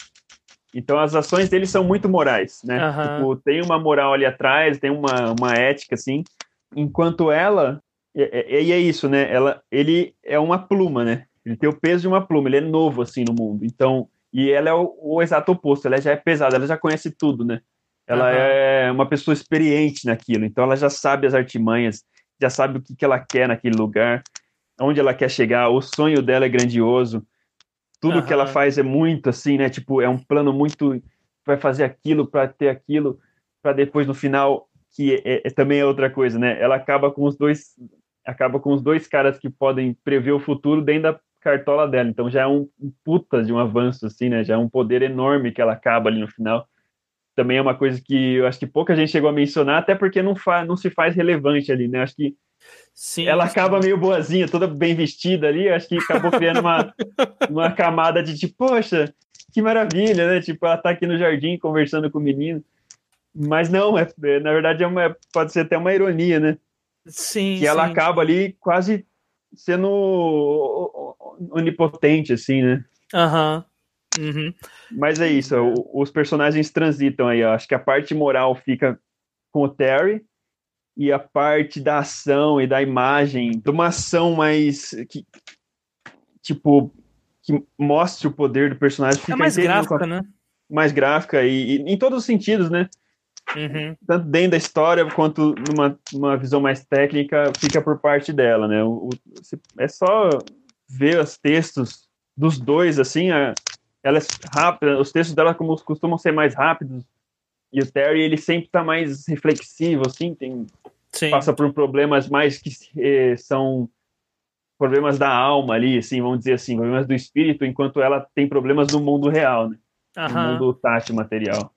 Então as ações dele são muito morais, né? Uhum. Tipo, tem uma moral ali atrás, tem uma, uma ética, assim. Enquanto ela, e é, isso, né? Ela, ele é uma pluma, né? Ele tem o peso de uma pluma, ele é novo, assim, no mundo. Então, e ela é o, o exato oposto, ela já é pesada, ela já conhece tudo, né? Ela uhum. é uma pessoa experiente naquilo, então ela já sabe as artimanhas, já sabe o que, que ela quer naquele lugar, onde ela quer chegar, o sonho dela é grandioso, tudo uhum. que ela faz é muito assim, né? Tipo, é um plano muito. Vai fazer aquilo para ter aquilo, para depois no final, que é, é, também é outra coisa, né? Ela acaba com os dois. Acaba com os dois caras que podem prever o futuro dentro da cartola dela. Então já é um, um puta de um avanço, assim, né? Já é um poder enorme que ela acaba ali no final. Também é uma coisa que eu acho que pouca gente chegou a mencionar, até porque não, fa não se faz relevante ali, né? Acho que sim, ela acaba meio boazinha, toda bem vestida ali, acho que acabou criando uma, uma camada de tipo, poxa, que maravilha, né? Tipo, ela tá aqui no jardim conversando com o menino. Mas não, é, é na verdade é uma, pode ser até uma ironia, né? Sim. Que ela sim. acaba ali quase sendo onipotente, assim, né? Aham. Uhum. Uhum. Mas é isso, os personagens transitam aí, ó. Acho que a parte moral fica com o Terry e a parte da ação e da imagem, de uma ação mais que tipo que mostre o poder do personagem fica é mais gráfica, a... né? Mais gráfica e, e, em todos os sentidos, né? Uhum. Tanto dentro da história quanto numa, numa visão mais técnica fica por parte dela, né? O, o, é só ver os textos dos dois assim, a, ela é rápida, os textos dela como costumam ser mais rápidos e o Terry ele sempre está mais reflexivo, assim, tem Sim. passa por problemas mais que eh, são problemas da alma ali, assim, vamos dizer assim, problemas do espírito, enquanto ela tem problemas no mundo real, né? Uhum. No mundo tátil material.